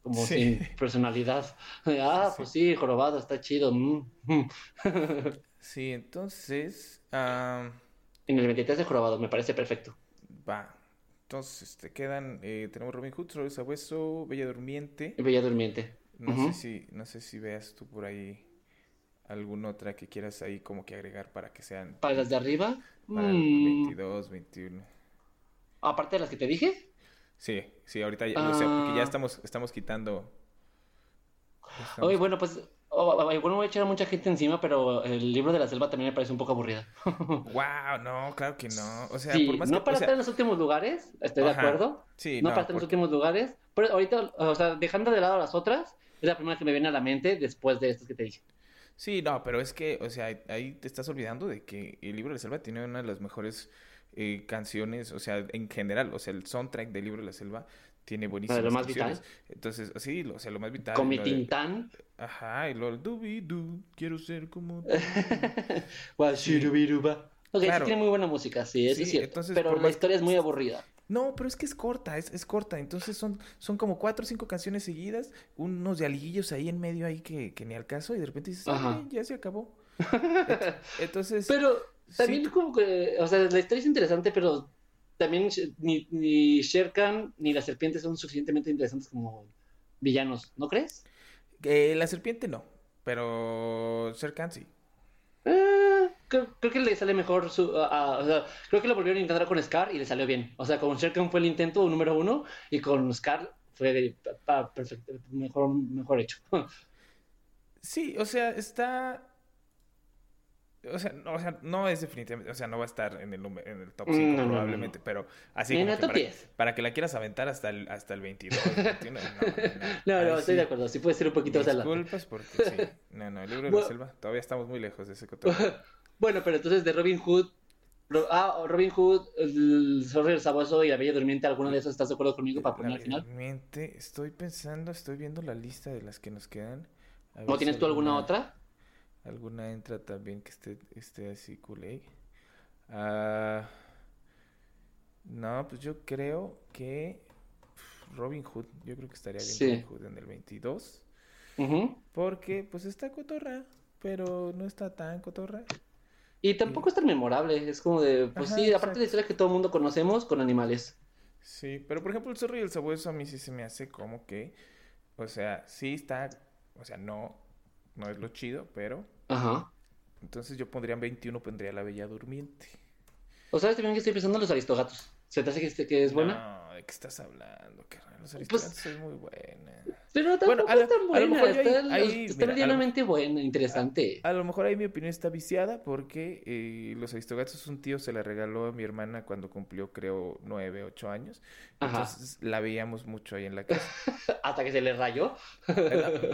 como sin personalidad. Ah, pues sí, jorobado, está chido. Mm, mm. sí, entonces... En el 23 de jorobado, me parece perfecto. Va. Entonces, te quedan, eh, tenemos Robin Hood, Robin Sabueso, Bella Durmiente. Bella Durmiente. No sé si, no sé si veas tú por ahí alguna otra que quieras ahí como que agregar para que sean. ¿Para las de arriba? Para 22, 21. Aparte de las que te dije. Sí, sí, ahorita ya, porque ya ah. estamos, estamos quitando. Oye, bueno, pues bueno, voy a echar a mucha gente encima, pero el libro de la selva también me parece un poco aburrida. wow, no, claro que no. O sea, por más no para estar en los últimos lugares, estoy de acuerdo. Sí, no, para estar en los últimos lugares. Pero ahorita, o sea, dejando de lado las otras, es la primera que me viene a la mente después de estas que te dije. Sí, no, pero es que, o sea, ahí te estás olvidando de que el libro de la selva tiene una de las mejores eh, canciones, o sea, en general, o sea, el soundtrack del libro de la selva tiene buenísimas lo más Vital. Entonces, sí, o sea, lo más vital. Con mi Tintán. Ajá, y lo dubi du, quiero ser como tú. ok, claro. sí tiene muy buena música, sí, eso es cierto. pero la historia es muy aburrida. No, pero es que es corta, es, es, corta. Entonces son, son como cuatro o cinco canciones seguidas, unos dialiguillos ahí en medio ahí que, que ni al caso, y de repente dices, ya se acabó. Entonces. Pero también como que, o sea, la historia es interesante, pero también ni, ni Sherkan ni la serpiente son suficientemente interesantes como villanos, ¿no crees? Eh, la serpiente no, pero Sherkan sí. Eh, creo, que le sale mejor su, creo que lo volvieron a intentar con Scar y le salió bien. O sea, con Sherkan fue el intento número uno y con Scar fue perfecto, mejor, mejor hecho. Sí, o sea, está o sea, no, o sea, no es definitivamente, o sea, no va a estar en el, en el top 5 probablemente, pero así como que para, que la quieras aventar hasta el, hasta el 22, no, no, estoy de acuerdo, sí puede ser un poquito más Disculpas porque sí, no, no, el libro de la selva, todavía estamos muy lejos de ese cotorreo. bueno, pero entonces de Robin Hood, ah, Robin Hood, el Zorro Sabueso y la Bella Durmiente, ¿alguno de esos estás de acuerdo conmigo para poner al final? Durmiente, estoy pensando, estoy viendo la lista de las que nos quedan. ¿No tienes tú alguna otra? Alguna entra también que esté, esté así culé. Ah, no, pues yo creo que Robin Hood, yo creo que estaría bien Robin Hood en el 22. Porque pues está cotorra, pero no está tan cotorra. Y tampoco es tan memorable, es como de, pues sí, aparte de la historia que todo el mundo conocemos con animales. Sí, pero por ejemplo el zorro y el sabueso a mí sí se me hace como que, o sea, sí está, o sea, no, no es lo chido, pero Ajá. Entonces yo pondría en 21, pondría La Bella Durmiente. ¿O sabes también que estoy pensando en los aristogatos? ¿Se te hace que, este, que es buena? No, ¿de qué estás hablando? Los aristogatos pues, es muy buena. Pero tampoco bueno, es tan buena. está, está medianamente buena, interesante. A, lo mejor ahí mi opinión está viciada porque eh, los aristogatos un tío se la regaló a mi hermana cuando cumplió, creo, nueve, ocho años. Entonces la veíamos mucho ahí en la casa. ¿Hasta que se le rayó?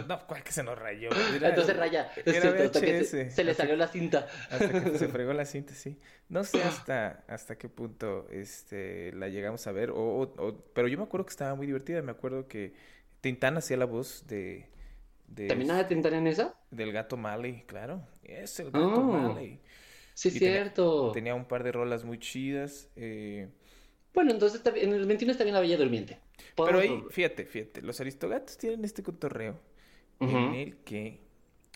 no, ¿cuál que se nos rayó? Entonces raya. se, le salió la cinta. Hasta que se fregó la cinta, sí. No sé hasta, hasta qué punto este, la llegamos a ver, o, pero yo me acuerdo que estaba muy divertida. Me acuerdo que Tintán hacía la voz de... de ¿También de Tintán en esa? Del gato Malley, claro. Es el gato oh, Malley. Sí, cierto. Tenía, un par de rolas muy chidas. Eh... Bueno, entonces en el 21 está bien la Bella Durmiente. Pero ahí, fíjate, fíjate, los aristogatos tienen este cotorreo en el que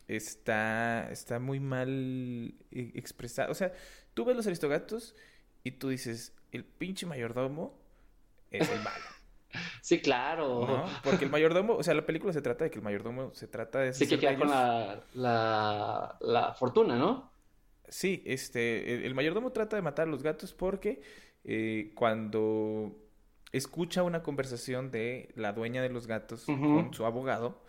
está, está muy mal eh, expresado. O sea, tú ves los aristogatos y tú dices, el pinche mayordomo es el malo. Sí, claro. Porque el mayordomo, o sea, la película se trata de que el mayordomo se trata de... Sí, que queda con la, la, fortuna, ¿no? Sí, este, el, mayordomo trata de matar a los gatos porque eh, cuando escucha una conversación de la dueña de los gatos con su abogado,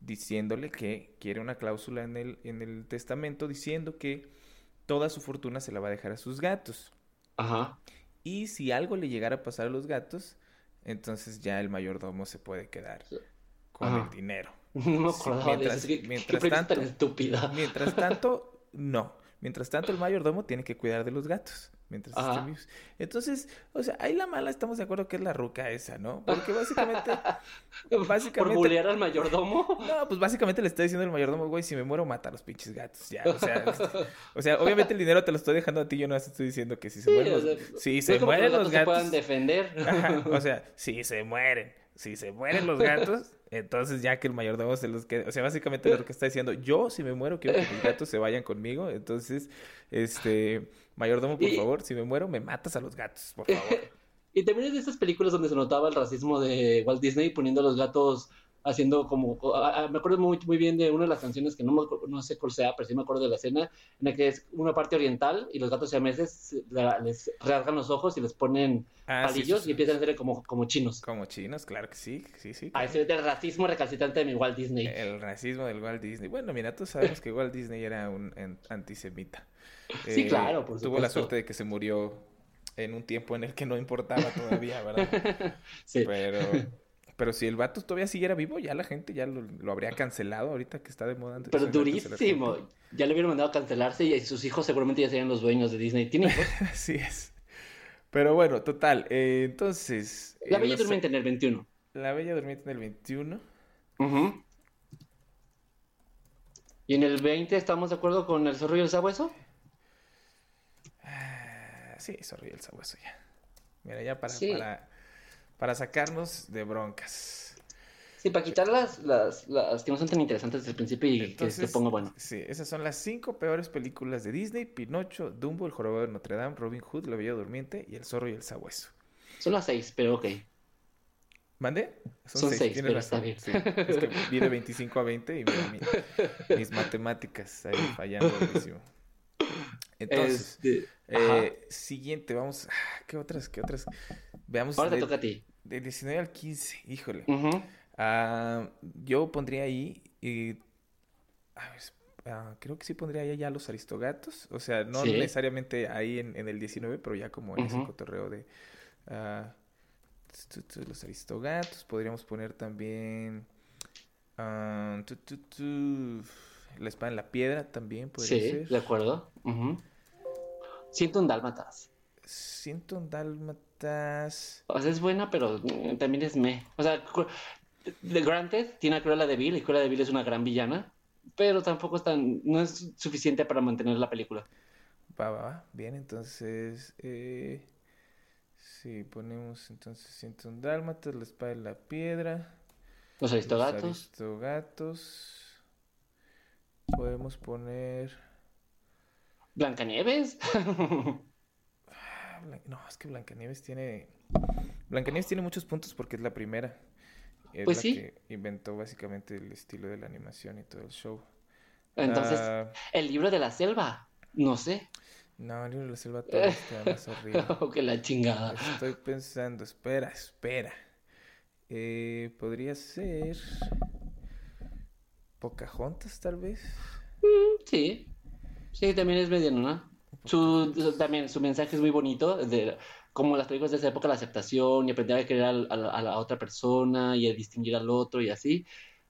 diciéndole que quiere una cláusula en el, en el testamento diciendo que toda su fortuna se la va a dejar a sus gatos. Ajá. Y si algo le llegara a pasar a los gatos, entonces ya el mayordomo se puede quedar con el dinero. No me mientras, mientras tanto, estúpida. Mientras tanto, no. Mientras tanto, el mayordomo tiene que cuidar de los gatos mientras estén vivos. Entonces, o sea, ahí la mala estamos de acuerdo que es la ruca esa, ¿no? Porque básicamente... básicamente ¿Por bulear al mayordomo? No, pues básicamente le está diciendo el mayordomo, güey, si me muero, mata a los pinches gatos, ya, o sea... O sea, obviamente el dinero te lo estoy dejando a ti, yo no estoy diciendo que si se mueren los... si se mueren los gatos... Se puedan defender. o sea, si se mueren, si se mueren los gatos... Entonces, ya que el mayordomo se los quede, o sea, básicamente lo que está diciendo, yo si me muero quiero que mis gatos se vayan conmigo, entonces, este, mayordomo, por favor, si me muero, me matas a los gatos, por favor. y también es de esas películas donde se notaba el racismo de Walt Disney poniendo a los gatos haciendo como, me acuerdo muy, muy bien de una de las canciones que no, no sé cuál sea, pero sí me acuerdo de la escena, en la que es una parte oriental y los gatos siameses les rasgan los ojos y les ponen ah, palillos y empiezan a ser como, como chinos. Como chinos, claro que sí, sí, sí. Ah, ese es el racismo recalcitrante de mi Walt Disney. El racismo del Walt Disney. Bueno, mira, tú sabes que Walt Disney era un antisemita. Sí, eh, claro, por. Tuvo la suerte de que se murió en un tiempo en el que no importaba todavía, ¿verdad? sí. Pero pero si el vato todavía siguiera vivo, ya la gente ya lo, habría cancelado ahorita que está de moda. Pero durísimo. Ya le hubieran mandado a cancelarse y sus hijos seguramente ya serían los dueños de Disney. ¿Tiene hijos? Así es. Pero bueno, total. Eh, entonces. La Bella Durmiente en el 21. La Bella Durmiente en el 21. ¿Y en el 20 estamos de acuerdo con el zorro y el sabueso? Sí, zorro y el sabueso ya. Mira, ya para, para para sacarnos de broncas. Sí, para quitar las, las, las que no son tan interesantes desde el principio y que se ponga bueno. Sí, esas son las cinco peores películas de Disney: Pinocho, Dumbo, El Jorobado de Notre Dame, Robin Hood, La Bella Durmiente y El Zorro y el Sabueso. Son las seis, pero ok. ¿Mande? Son, seis, pero está bien. Sí, es que vi de 25 a 20 y mis matemáticas ahí fallando muchísimo. Entonces, este, eh, siguiente, vamos. Ah, ¿Qué otras? ¿Qué otras? Veamos. Ahora te toca a ti. De 19 al 15, híjole. Ah, yo pondría ahí. Ah, creo que sí pondría ahí ya los aristogatos. O sea, no necesariamente ahí en, el 19, pero ya como en ese cotorreo de. los aristogatos. Podríamos poner también. La espada en la piedra también podría sí, de acuerdo. Siento un dálmatas. Siento un dálmatas. O sea, es buena, pero también es me. O sea, The Granted tiene a Cruella de Vil y Cruella de Vil es una gran villana, pero tampoco es tan, no es suficiente para mantener la película. Va, va, va. Bien, entonces. Eh, sí, ponemos entonces siento un dálmatas, la espada en la piedra. Los aristogatos. Los aristogatos. Podemos poner. Blancanieves. Ah, no, es que Blancanieves tiene. Blancanieves tiene muchos puntos porque es la primera. Es pues la sí. que inventó básicamente el estilo de la animación y todo el show. Entonces, ah, el libro de la selva, no sé. No, el libro de la selva todavía está más horrible. oh, que la chingada. Estoy pensando, espera, espera. Eh, podría ser. Pocahontas, tal vez. Mm, sí. Sí, también es mediano, ¿no? Su, también su mensaje es muy bonito, de como las películas de esa época, la aceptación y aprender a querer a, la otra persona y a distinguir al otro y así.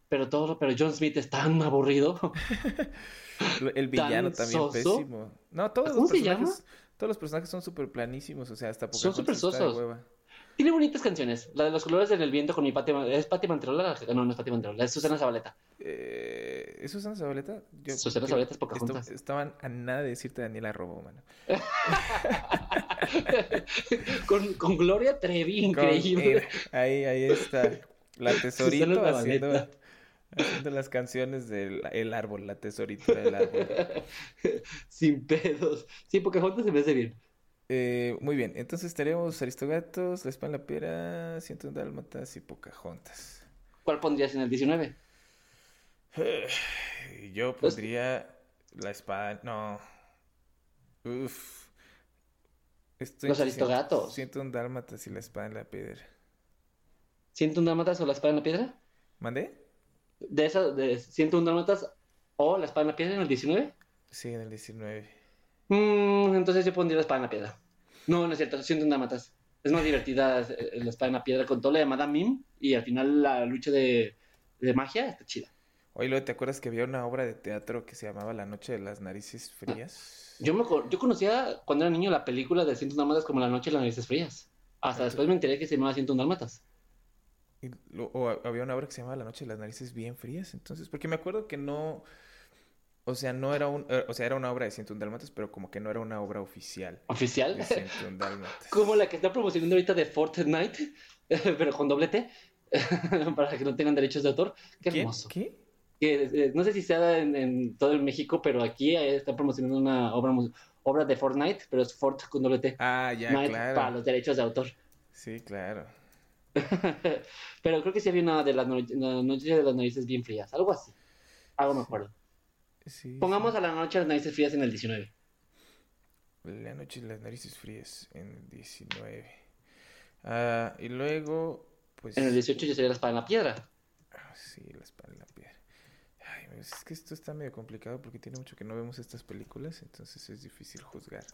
Pero todo, pero John Smith es tan aburrido. El villano también pésimo. No, todos los personajes, todos los personajes son súper planísimos, o sea, hasta Pocahontas Son súper sosos. Tiene bonitas canciones. La de los colores del viento con mi Pati... ¿Es Pati Manterola? No, no es Pati Manterola. Es Susana Zabaleta. Eh, ¿Es Susana Zabaleta? Susana Zabaleta es Pocahontas. estaban a nada de decirte Daniela Robo, mano. con, con, Gloria Trevi, increíble. ahí, ahí está. La tesorito haciendo, haciendo las canciones del el árbol, la tesorito del árbol. Sin pedos. Sí, Pocahontas se me hace bien. Eh, muy bien, entonces tenemos Aristogatos, La Espada en la Piedra, Ciento Dálmatas y Pocahontas. ¿Cuál pondrías en el 19? yo pues pondría La Espada, no. Uf. Los aristogatos. Siento un dálmatas y la espada en la piedra. ¿Siento un dálmatas o la espada en la piedra? ¿Mandé? De esa, de Siento un dálmatas o la espada en la piedra en el 19? Sí, en el 19. Mm, entonces yo pondría la espada en la piedra. No, no es cierto, siento un dálmatas. Es más divertida eh, la espada en la piedra con todo la llamada Mim y al final la lucha de, de magia está chida. Oye, ¿te acuerdas que había una obra de teatro que se llamaba La Noche de las Narices Frías? Yo, me, yo conocía cuando era niño la película de Ciento Dálmatas como La Noche de las Narices Frías. Hasta después me enteré que se llamaba Ciento Dálmatas. Y o había una obra que se llamaba La Noche de las Narices Bien Frías, entonces, porque me acuerdo que no, o sea, no era un, eh, o sea, era una obra de 101 Dálmatas, pero como que no era una obra oficial. ¿Oficial? De 101 Dálmatas. como la que está promocionando ahorita de Fortnite, pero con doble T, para que no tengan derechos de autor. Qué hermoso. ¿Qué? Que, eh, no sé si sea en, en, todo el México, pero aquí está promocionando una obra, obra de Fortnite, pero es Fort con doble T. Ah, ya, claro. Para los derechos de autor. Sí, claro. pero creo que sí había una de las noches de las narices bien frías, algo así. Algo me acuerdo. Pongamos a la noche las narices frías en el 19. La noche las narices frías en el 19. Ah, y luego, pues... En el 18 ya sería la espada en la piedra. Ah, sí, la espada en la piedra. Ay, es que esto está medio complicado porque tiene mucho que no vemos estas películas, entonces es difícil juzgar.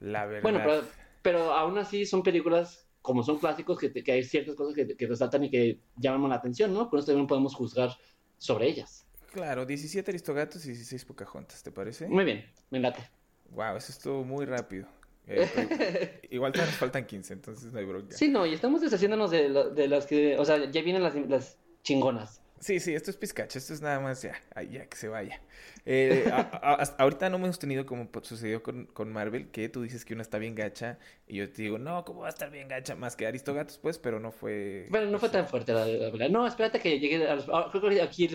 La verdad. Bueno, pero, pero aún así son películas, como son clásicos, que, que hay ciertas cosas que, que, resaltan y que llaman la atención, ¿no? Por eso también podemos juzgar sobre ellas. Claro, 17 Aristogatos y 16 Pocahontas, ¿te parece? Muy bien, me late. Wow, eso estuvo muy rápido. Eh, igual todavía nos faltan 15, entonces no hay bronca. Sí, no, y estamos deshaciéndonos de, de las que, o sea, ya vienen las, las chingonas. Sí, sí, esto es pizcacho, esto es nada más ya, ya que se vaya. Eh, ahorita no hemos tenido como sucedió con, con, Marvel, que tú dices que una está bien gacha, y yo te digo, no, ¿cómo va a estar bien gacha? Más que Aristogatos, pues, pero no fue... Bueno, no fue tan fuerte la verdad. No, espérate que llegue a los... Ah, creo que aquí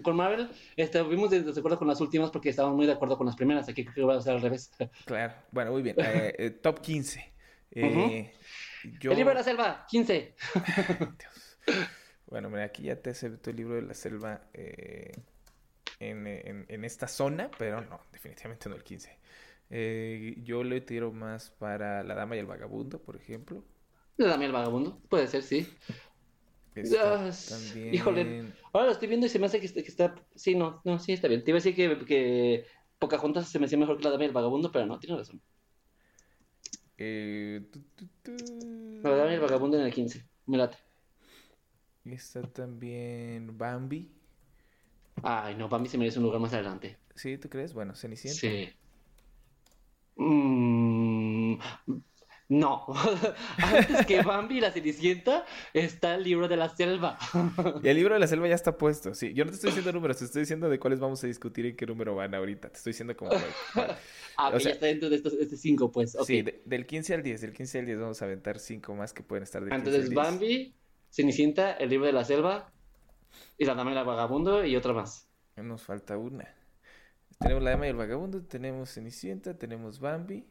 con Marvel estuvimos de desacuerdo con las últimas porque estábamos muy de acuerdo con las primeras, aquí creo que va a ser al revés. Claro, bueno, muy bien. Eh, eh, top 15. yo... El libro de la selva, 15. Dios. Bueno, mira, aquí ya te acepto el libro de la selva eh, en, esta zona, pero no, definitivamente no el 15. Eh, yo le tiro más para La Dama y el Vagabundo, por ejemplo. La Dama y el Vagabundo, puede ser, sí. Ah, híjole, ahora lo estoy viendo y se me hace que, está... Sí, no, no, sí, está bien. Te iba a decir que, que Pocahontas se me hacía mejor que La Dama y el Vagabundo, pero no, tiene razón. Eh, La Dama y el Vagabundo en el 15, me late. Está también Bambi. Ay, no, Bambi se merece un lugar más adelante. ¿Sí? ¿Tú crees? Bueno, Cenicienta. Sí. Mm, no. Antes que Bambi y la Cenicienta está el libro de la selva. y el libro de la selva ya está puesto. Sí, yo no te estoy diciendo números, te estoy diciendo de cuáles vamos a discutir y qué número van ahorita. Te estoy diciendo como. ah, ya está dentro de estos cinco, pues. Sí, del 15 al 10. Del 15 al 10 vamos a aventar cinco más que pueden estar de Entonces, Bambi, Cenicienta, El libro de la selva y La dama y el vagabundo y otra más. Nos falta una. Tenemos La dama y el vagabundo, tenemos Cenicienta, tenemos Bambi.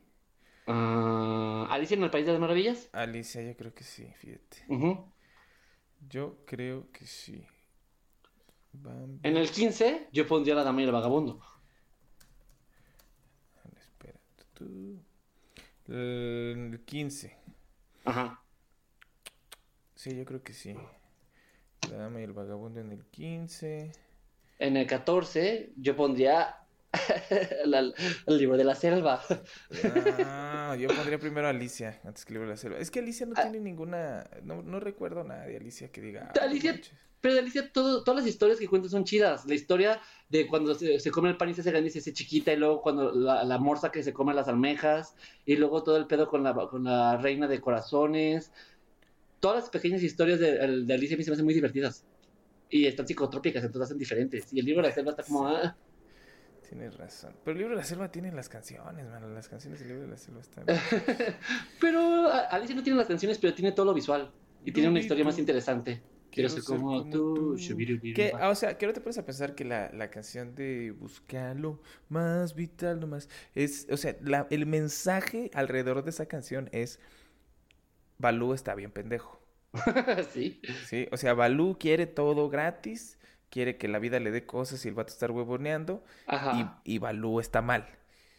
Uh, ¿Alicia en el País de las Maravillas? Alicia, yo creo que sí, fíjate. Yo creo que sí. En el 15 yo pondría La dama y el vagabundo. Espera, tú. El 15. Ajá. Sí, yo creo que sí. La dama y el vagabundo en el 15. En el 14 yo pondría el libro de la selva. Ah, yo pondría primero a Alicia antes que el libro de la selva. Es que Alicia no ah. tiene ninguna... No, no, recuerdo nada de Alicia que diga... Ah, Alicia... Pero de Alicia, todo, todas las historias que cuenta son chidas. La historia de cuando se, come el pan y se hace grande y se hace chiquita, y luego cuando la, la, morsa que se come las almejas, y luego todo el pedo con la, con la reina de corazones todas las pequeñas historias de, de Alicia a mí se me hacen muy divertidas. Y están psicotrópicas, entonces hacen diferentes. Y el libro de la selva está como... Ah. Tienes razón. Pero el libro de la selva tiene las canciones, mano. Las canciones del libro de la selva están... pero Alicia no tiene las canciones, pero tiene todo lo visual. Y tiene una historia más interesante. Quiero ser como, tú. Que, ah, o sea, que no te pones a pensar que la, la canción de Buscalo más vital nomás es, o sea, la, el mensaje alrededor de esa canción es Balú está bien pendejo. sí. Sí, o sea, Balú quiere todo gratis, quiere que la vida le dé cosas y el vato estar huevoneando. Y, y Balú está mal.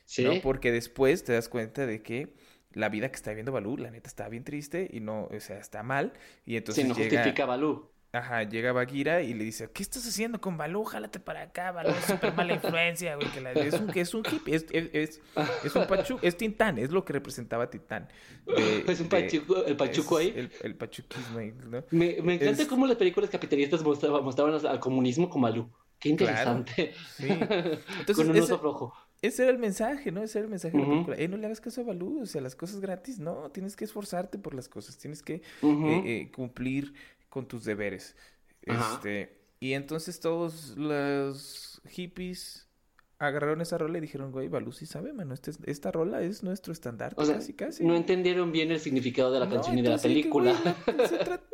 Sí. ¿no? Porque después te das cuenta de que la vida que está viviendo Balú, la neta, está bien triste y no, o sea, está mal. Y entonces sí, no justifica a Balú. Ajá, llega Bagheera y le dice, ¿qué estás haciendo con Balú? Jálate para acá, Balú es súper mala influencia, güey. Que es, un, es un hippie, es, es, es, un pachu, es Tintán, es lo que representaba Tintán. es un pachuco, el pachuco ahí. El, el pachuquismo ahí, ¿no? Me, me encanta cómo las películas capitalistas mostraban, mostraban al comunismo con Balú. Qué interesante. sí. Entonces, con un oso rojo. Ese era el mensaje, ¿no? Ese era el mensaje de la película. Eh, no le hagas caso a Balú, o sea, las cosas gratis, no, tienes que esforzarte por las cosas, tienes que eh, eh, cumplir con tus deberes. Este, y entonces todos los hippies agarraron esa rola y dijeron, güey, Balú sí sabe, mano, este, esta rola es nuestro estándar, casi, casi. No entendieron bien el significado de la canción y de la película.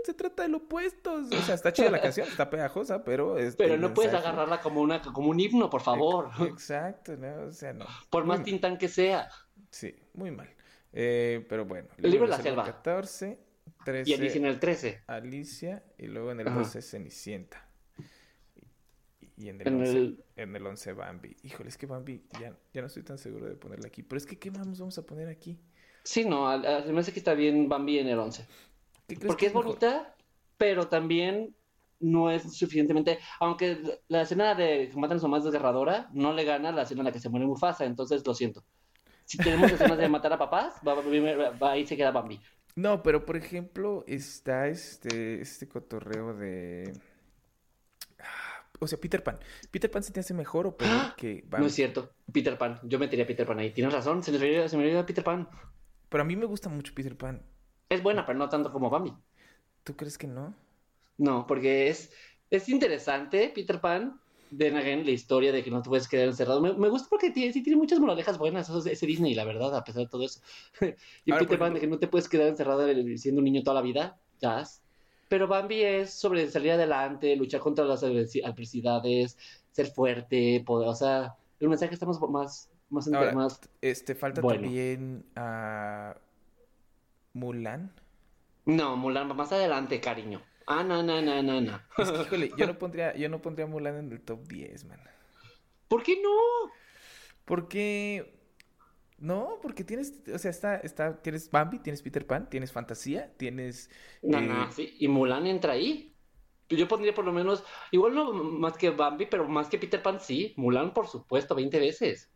se, trata de lo opuesto. O sea, está chida la canción, está pegajosa, pero... pero no puedes agarrarla como, una, como un himno, por favor. Exacto, ¿no? O sea, no. Por más tintán que sea. Sí, muy mal. Eh, pero bueno. El libro de la selva. 14, 13. Y Alicia en el 13. Alicia, y luego en el 12 Cenicienta. Y en el, en, 11, el... en el 11 Bambi. Híjole, es que Bambi ya, ya no estoy tan seguro de ponerla aquí. Pero es que, ¿qué más vamos a poner aquí? Sí, no, se me hace que está bien Bambi en el 11. Porque es, bonita, pero también no es suficientemente. Aunque la escena de que matan a su más desgarradora no le gana la escena en la que se muere Mufasa, entonces lo siento. Si tenemos escenas de matar a papás, va, va, ahí se queda Bambi. No, pero por ejemplo, está este, este cotorreo de o sea, Peter Pan. ¿Peter Pan se te hace mejor o peor ¡Ah! que Bambi? No es cierto. Peter Pan. Yo metería a Peter Pan ahí. Tienes razón. Se me olvidó, se me Peter Pan. Pero a mí me gusta mucho Peter Pan. Es buena, pero no tanto como Bambi. ¿Tú crees que no? No, porque es, es interesante Peter Pan. De again, la historia de que no te puedes quedar encerrado. Me, gusta porque tiene, sí tiene muchas moralejas buenas. Eso, ese Disney, la verdad, a pesar de todo eso. y Peter Pan, de que no te puedes quedar encerrado siendo un niño toda la vida. Ya. Pero Bambi es sobre salir adelante, luchar contra las adversidades, ser fuerte, poder, o sea, el mensaje estamos más más, más este falta también a Mulan. No, Mulan va más adelante, cariño. Ah, no, no, no, no, no. híjole, yo no pondría yo no pondría Mulan en el top 10, man. ¿Por qué no? Porque no, porque tienes, o sea, está, está, tienes Bambi, tienes Peter Pan, tienes fantasía, tienes. No, no, eh, sí. Y Mulan entra ahí. Yo pondría por lo menos, igual no más que Bambi, pero más que Peter Pan, sí. Mulan, por supuesto, 20 veces.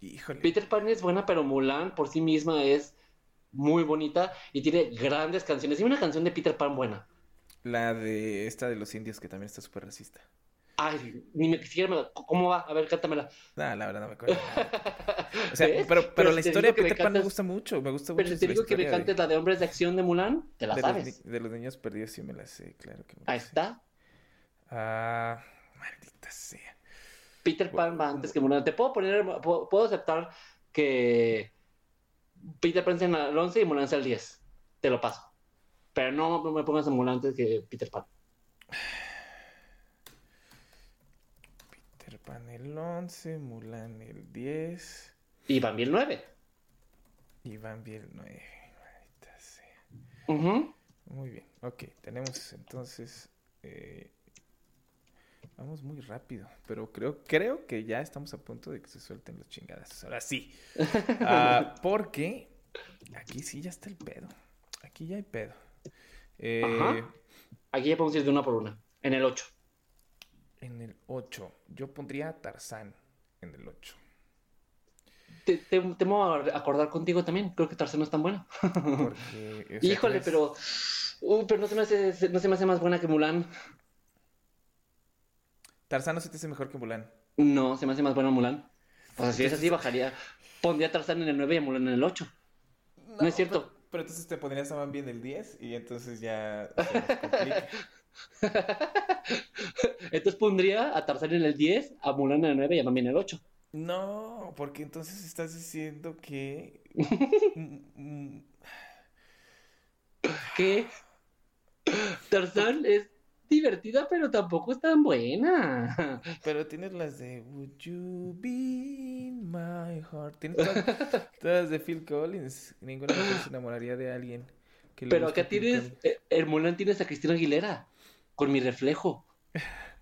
Híjole. Peter Pan es buena, pero Mulan por sí misma es muy bonita y tiene grandes canciones. Y una canción de Peter Pan buena. La de esta de los indios que también está súper racista. Ay, ni me quisiera. ¿Cómo va? A ver, cántamela. No, la verdad no me acuerdo. o sea, pero, pero, la historia de Peter Pan me gusta mucho. Me gusta mucho. Pero te digo que me cantes la de Hombres de Acción de Mulan, te la de sabes. Los, de los niños perdidos sí me la sé, claro que me la Ahí está. Ah, maldita sea. Peter Pan va antes que Mulan. Te puedo poner, puedo, aceptar que Peter Pan sea el 11 y Mulan sea el 10. Te lo paso. Pero no me pongas a Mulan antes que Peter Pan. Pan el 11, Mulan el 10. Y Bambi el 9. Y Bambi el 9. Muy bien, ok, tenemos entonces... Eh, vamos muy rápido, pero creo, creo que ya estamos a punto de que se suelten los chingadas. Ahora sí. Ah, porque aquí sí ya está el pedo. Aquí ya hay pedo. Eh, aquí ya podemos ir de una por una. En el 8. En el 8. Yo pondría Tarzán en el 8. Te, te, temo a acordar contigo también. Creo que Tarzán no es tan buena. Híjole, pero. pero no se, me hace, no se me hace más buena que Mulan. Tarzán no se te hace mejor que Mulan. No, se me hace más buena Mulan. O sea, si es así, bajaría. Pondría Tarzán en el 9 y a Mulan en el 8. No, es cierto. Pero, entonces te pondrías a Bambi en el 10 y entonces ya Entonces pondría a Tarzán en el 10, a Mulan en el 9 y a Mami en el 8. No, porque entonces estás diciendo que... ¿Qué? Tarzán es divertida, pero tampoco es tan buena. Pero tienes las de Would You Be in My Heart. Tienes todas, de Phil Collins. Ninguna mujer se enamoraría de alguien. pero acá tienes. El Mulan tienes a Cristina Aguilera con mi reflejo.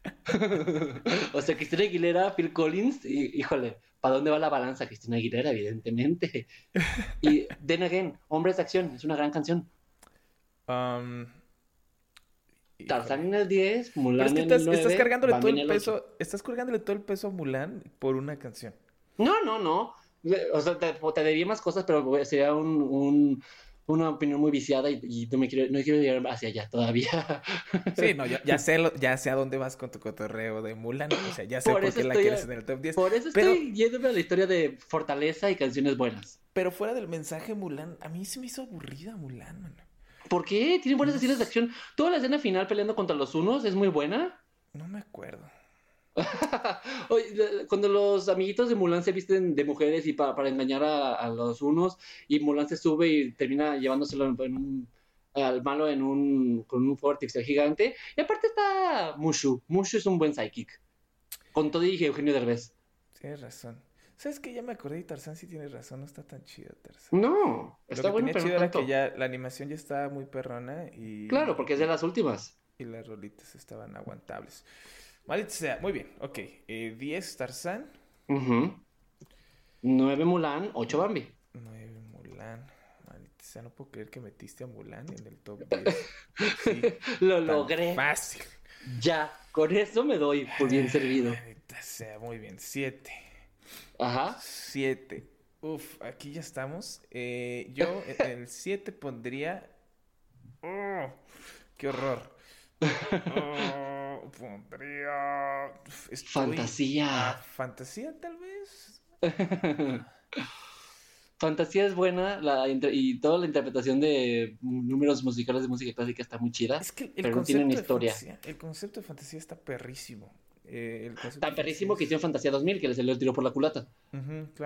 o sea, Cristina Aguilera, Phil Collins, y, híjole, ¿para dónde va la balanza? Cristina Aguilera, evidentemente. y Then Again, Hombres de Acción, es una gran canción. Um, Tarzán en el 10, Mulan en el 9, estás cargándole todo el, peso, estás cargándole todo el peso a Mulan por una canción. No, no, no. O sea, te, te diría más cosas, pero sería un, una opinión muy viciada y, no me quiero, no quiero llegar hacia allá todavía. Sí, no, ya, sé ya sé a dónde vas con tu cotorreo de Mulan, o sea, ya sé por, qué la quieres en el top 10. Por eso estoy yéndome a la historia de fortaleza y canciones buenas. Pero fuera del mensaje Mulan, a mí se me hizo aburrida Mulan, man. ¿Por qué? Tiene buenas escenas de acción. Toda la escena final peleando contra los unos es muy buena. No me acuerdo. cuando los amiguitos de Mulan se visten de mujeres y para engañar a, los unos, y Mulan se sube y termina llevándoselo al malo en un, con un fuego artificial gigante. Y aparte está Mushu. Mushu es un buen psychic. Con todo y Eugenio Derbez. Tienes razón. ¿Sabes que Ya me acordé y Tarzán sí tiene razón, no está tan chido Tarzán. No, está Lo que tenía chido era que ya la animación ya estaba muy perrona y... Claro, porque es de las últimas. Y las rolitas estaban aguantables. Maldita sea, muy bien, ok. 10 eh, Tarzán. 9 Mulan, 8 Bambi. 9 Mulan. Maldita sea, no puedo creer que metiste a Mulan en el top 10. Lo logré. Fácil. Ya, con eso me doy por bien servido. Maldita sea, muy bien. 7. Ajá. 7. Uf, aquí ya estamos. Eh, yo en el 7 pondría. Oh, ¡Qué horror! Oh, pondría. Fantasía. fantasía, tal vez. Fantasía es buena la, y toda la interpretación de números musicales de música clásica está muy chida. Es que el pero no tienen historia. el concepto de fantasía está perrísimo. Eh, Tan perrísimo que hicieron Fantasía 2000, que le salió el tiro por la culata.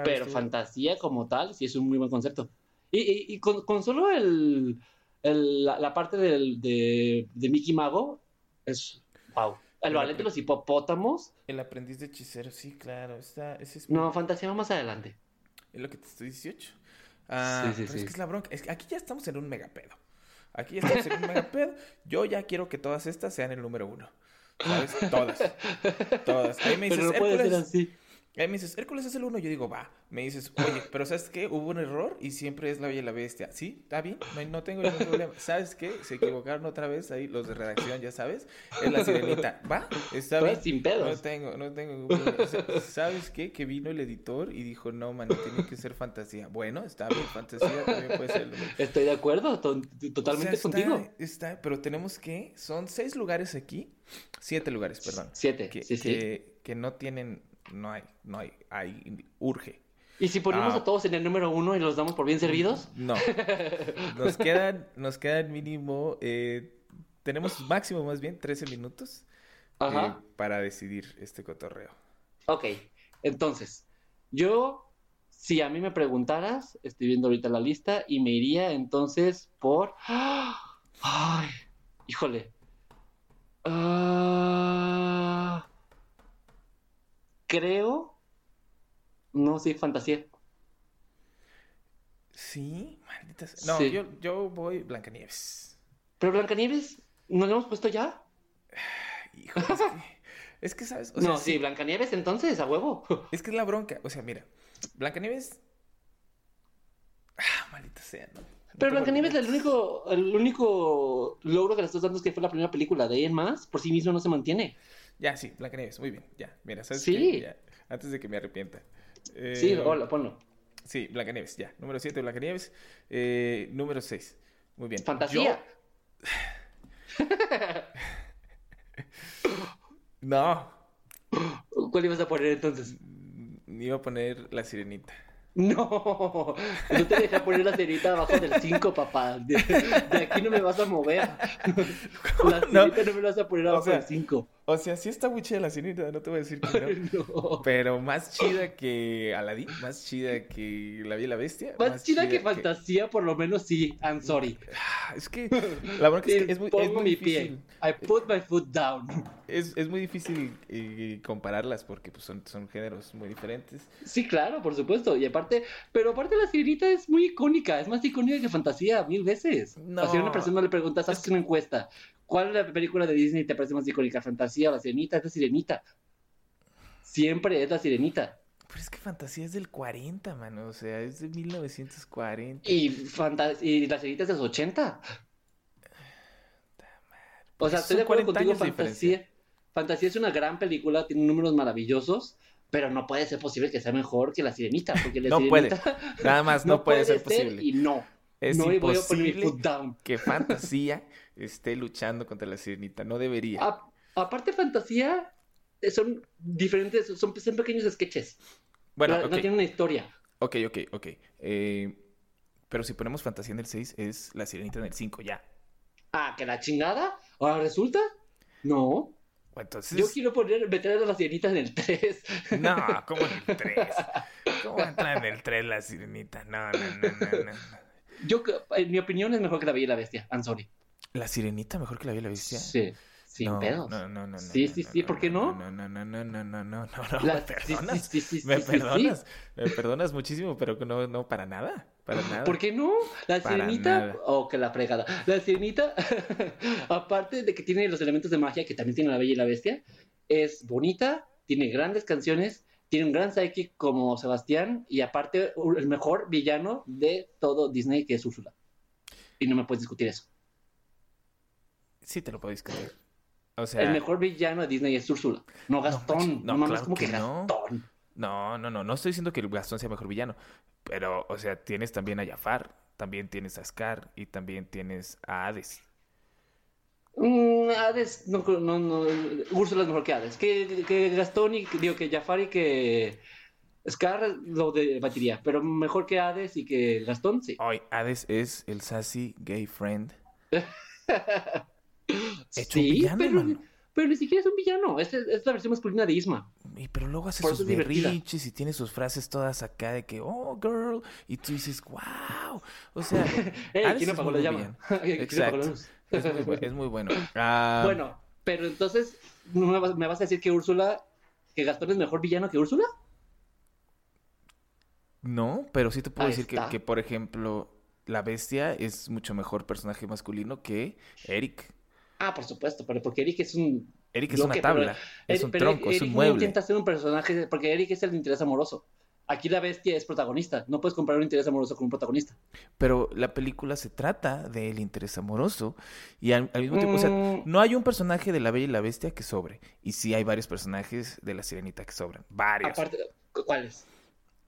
pero fantasía como tal, sí es un muy buen concepto. Y, con, solo el, la, parte del, de, Mickey Mago es wow. El ballet de los hipopótamos. El aprendiz de hechicero, sí, claro. Está, No, fantasía va más adelante. Es lo que te estoy 18. Ah, sí, sí, sí. Es que es la bronca. aquí ya estamos en un megapedo. Aquí ya estamos en un megapedo. Yo ya quiero que todas estas sean el número uno. ¿Sabes? Todas. Todas. Ahí me dices, pero no puede ser así. Ahí me dices, Hércules es el uno. Yo digo, va. Me dices, oye, pero ¿sabes qué? Hubo un error y siempre es la bella y la bestia. Sí, está bien, no, tengo ningún problema. ¿Sabes qué? Se equivocaron otra vez ahí los de redacción, ya sabes. Es la sirenita. Va, está bien. sin pedos. No tengo, no tengo ningún problema. ¿Sabes qué? Que vino el editor y dijo, no, man, tiene que ser fantasía. Bueno, está bien, fantasía también puede ser. Estoy de acuerdo, totalmente contigo. Está, pero tenemos que, son seis lugares aquí, siete lugares, perdón. Siete, que, sí, que, que no tienen no hay, no hay, hay, urge. ¿Y si ponemos ah. a todos en el número uno y los damos por bien servidos? No. Nos quedan, nos quedan mínimo, eh, tenemos máximo más bien 13 minutos eh, para decidir este cotorreo. Ok, entonces, yo, si a mí me preguntaras, estoy viendo ahorita la lista y me iría entonces por... ¡Ay! Híjole. Ah creo. No, sí, fantasía. Sí, maldita No, Yo, yo voy Blancanieves. ¿Pero Blancanieves no lo hemos puesto ya? Hijo, es que, es que sabes. no, sí, Blancanieves entonces, a huevo. Es que es la bronca. O sea, mira, Blancanieves. Ah, maldita sea, ¿no? Pero Blancanieves, el único, el único logro que le estás dando es que fue la primera película. De ahí en más, por sí mismo no se mantiene. Ya, sí, Blancanieves, muy bien. Ya, mira, ¿sabes Sí. antes de que me arrepienta. sí, eh, hola, ponlo. Sí, Blancanieves, ya. Número 7, Blancanieves. Eh, número 6. Muy bien. Fantasía. no. ¿Cuál ibas a poner entonces? Iba a poner La Sirenita. No, no te deja poner la cerita abajo del 5, papá. De, aquí no me vas a mover. La cerita no, me la vas a poner abajo del 5. O sea, sí está muy chida la sirenita, no te voy a decir que no. Pero más chida que Aladdin, más chida que La Bella y la Bestia. Más, chida, que, Fantasía, por lo menos sí, I'm sorry. Ah, es que la verdad es que es muy, es muy difícil. I put my foot down. Es, es muy difícil eh, compararlas porque pues, son, son géneros muy diferentes. Sí, claro, por supuesto. Y aparte, pero aparte la sirenita es muy icónica, es más icónica que Fantasía mil veces. No. O sea, a una persona le preguntas, haces una encuesta ¿Cuál es la película de Disney te parece más icónica? ¿Fantasía o La Sirenita? Es La Sirenita. Siempre es La Sirenita. Pero es que Fantasía es del 40, mano. O sea, es de 1940. Y, y La Sirenita es de los 80. O sea, estoy de acuerdo contigo, Fantasía. Fantasía es una gran película, tiene números maravillosos, pero no puede ser posible que sea mejor que La Sirenita. Porque no puede. Nada más no, puede, ser posible. Y no. Es no imposible que Fantasía esté luchando contra La Sirenita. No debería. aparte, Fantasía eh, son diferentes, son, pequeños sketches. Bueno, no, tienen una historia. Ok, ok, ok. Eh, pero si ponemos Fantasía en el 6, es La Sirenita en el 5, ya. Ah, que la chingada. Ahora resulta. No. Yo quiero poner, meter a la sirenita en el 3. No, ¿cómo en el 3? ¿Cómo entra en el 3 la sirenita? No, no, no, no, Yo, en mi opinión, es mejor que la Bella y la Bestia. I'm sorry. ¿La sirenita mejor que la Bella y la Bestia? Sí. Sin pedos. No, no, no, Sí, sí, sí, ¿por qué no? No, no, no, no, no, no, no, no, me perdonas. Sí, sí, sí, me perdonas. Me perdonas muchísimo, pero no, no, para nada. Para nada. ¿Por qué no? La sirenita. Oh, que la fregada. La sirenita, aparte de que tiene los elementos de magia que también tiene la Bella y la Bestia, es bonita, tiene grandes canciones, tiene un gran psychic como Sebastián y aparte el mejor villano de todo Disney que es Úrsula. Y no me puedes discutir eso. Sí, te lo puedo discutir el mejor villano de Disney es Úrsula, no Gastón. No, no como que, Gastón. No, no, no, no estoy diciendo que Gastón sea mejor villano, pero, o sea, tienes también a Jafar, también tienes a Scar y también tienes a Hades. Mm, Hades, no, no, no, Úrsula es mejor que Hades. Que, que Gastón y, digo, que Jafar y que Scar lo debatiría, pero mejor que Hades y que Gastón, sí. Hoy, Hades es el sassy gay friend. sí, pero, ni siquiera es un villano. Es, es la versión masculina de Isma. Y pero luego hace sus berriches y tiene sus frases todas acá de que, oh, girl. Y tú dices, wow. O sea, ¿quién apagó la llama? Exacto. Es muy, es muy bueno. Ah, bueno, pero entonces, ¿me vas a decir que Úrsula, que Gastón es mejor villano que Úrsula? No, pero sí te puedo decir que, que, por ejemplo, la bestia es mucho mejor personaje masculino que Eric. Ah, por supuesto, pero porque Eric es un. Eric es una tabla, es un tronco, es un mueble. intenta ser un personaje, porque Eric es el interés amoroso. Aquí la bestia es protagonista. No puedes comparar un interés amoroso con un protagonista. Pero la película se trata del interés amoroso. Y al, mismo tiempo, o sea, mm. no hay un personaje de la Bella y la Bestia que sobre. Y sí hay varios personajes de la Sirenita que sobran. Varios. Aparte, ¿cuáles?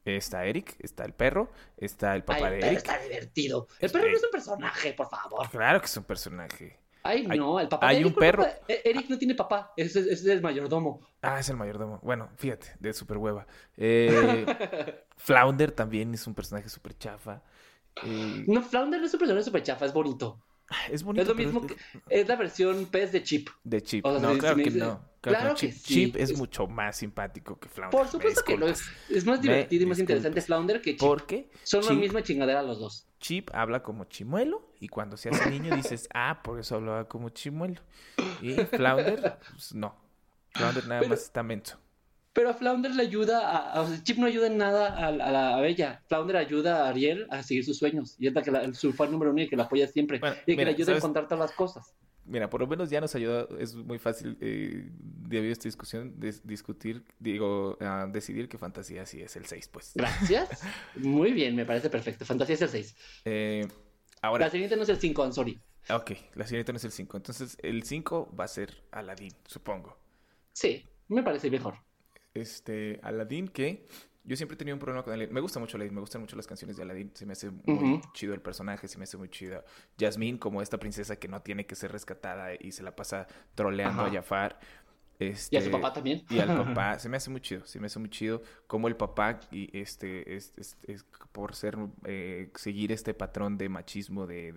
Está Eric, está el perro, está el papá de Eric. Está divertido. El perro no es un personaje, por favor. Claro que es un personaje. Ay, no, el papá. Hay Eric, un perro. E-, Eric no tiene papá, ese, es el mayordomo. Ah, es el mayordomo. Bueno, fíjate, de super hueva. Eh, Flounder también es un personaje súper chafa. Eh, no, Flounder no es un personaje súper chafa, es bonito. Es bonito. Es lo mismo que. Es la versión pez de Chip. De Chip. no, claro que no. Claro, que Chip, Chip es, mucho más simpático que Flounder. Por supuesto que lo es. Es más divertido y más interesante Flounder que Chip. ¿Por qué? Son la misma chingadera los dos. Chip habla como chimuelo y cuando se hace niño dices, ah, por eso hablaba como chimuelo. Y Flounder, pues no. Flounder nada más está menso. Pero a Flounder le ayuda a, Chip no ayuda en nada a, la Bella. Flounder ayuda a Ariel a seguir sus sueños. Y es la que la, su fan número uno y que la apoya siempre. y que le ayuda a encontrar todas las cosas. Mira, por lo menos ya nos ayuda, es muy fácil, eh, debido a esta discusión, discutir, digo, decidir que Fantasía sí es el 6, pues. Gracias. muy bien, me parece perfecto. Fantasía es el 6. Eh, ahora... La siguiente no es el 5, I'm sorry. Ok, la siguiente no es el 5. Entonces, el 5 va a ser Aladdin, supongo. Sí, me parece mejor este, Aladdin que yo siempre he tenido un problema con Aladdin. Me gusta mucho Aladdin, me gustan mucho las canciones de Aladdin. Se me hace muy chido el personaje, se me hace muy chido. Jasmine como esta princesa que no tiene que ser rescatada y se la pasa troleando a Jafar. Este, y a su papá también. Y al papá, se me hace muy chido, se me hace muy chido como el papá, y este, es, por ser, eh, seguir este patrón de machismo de,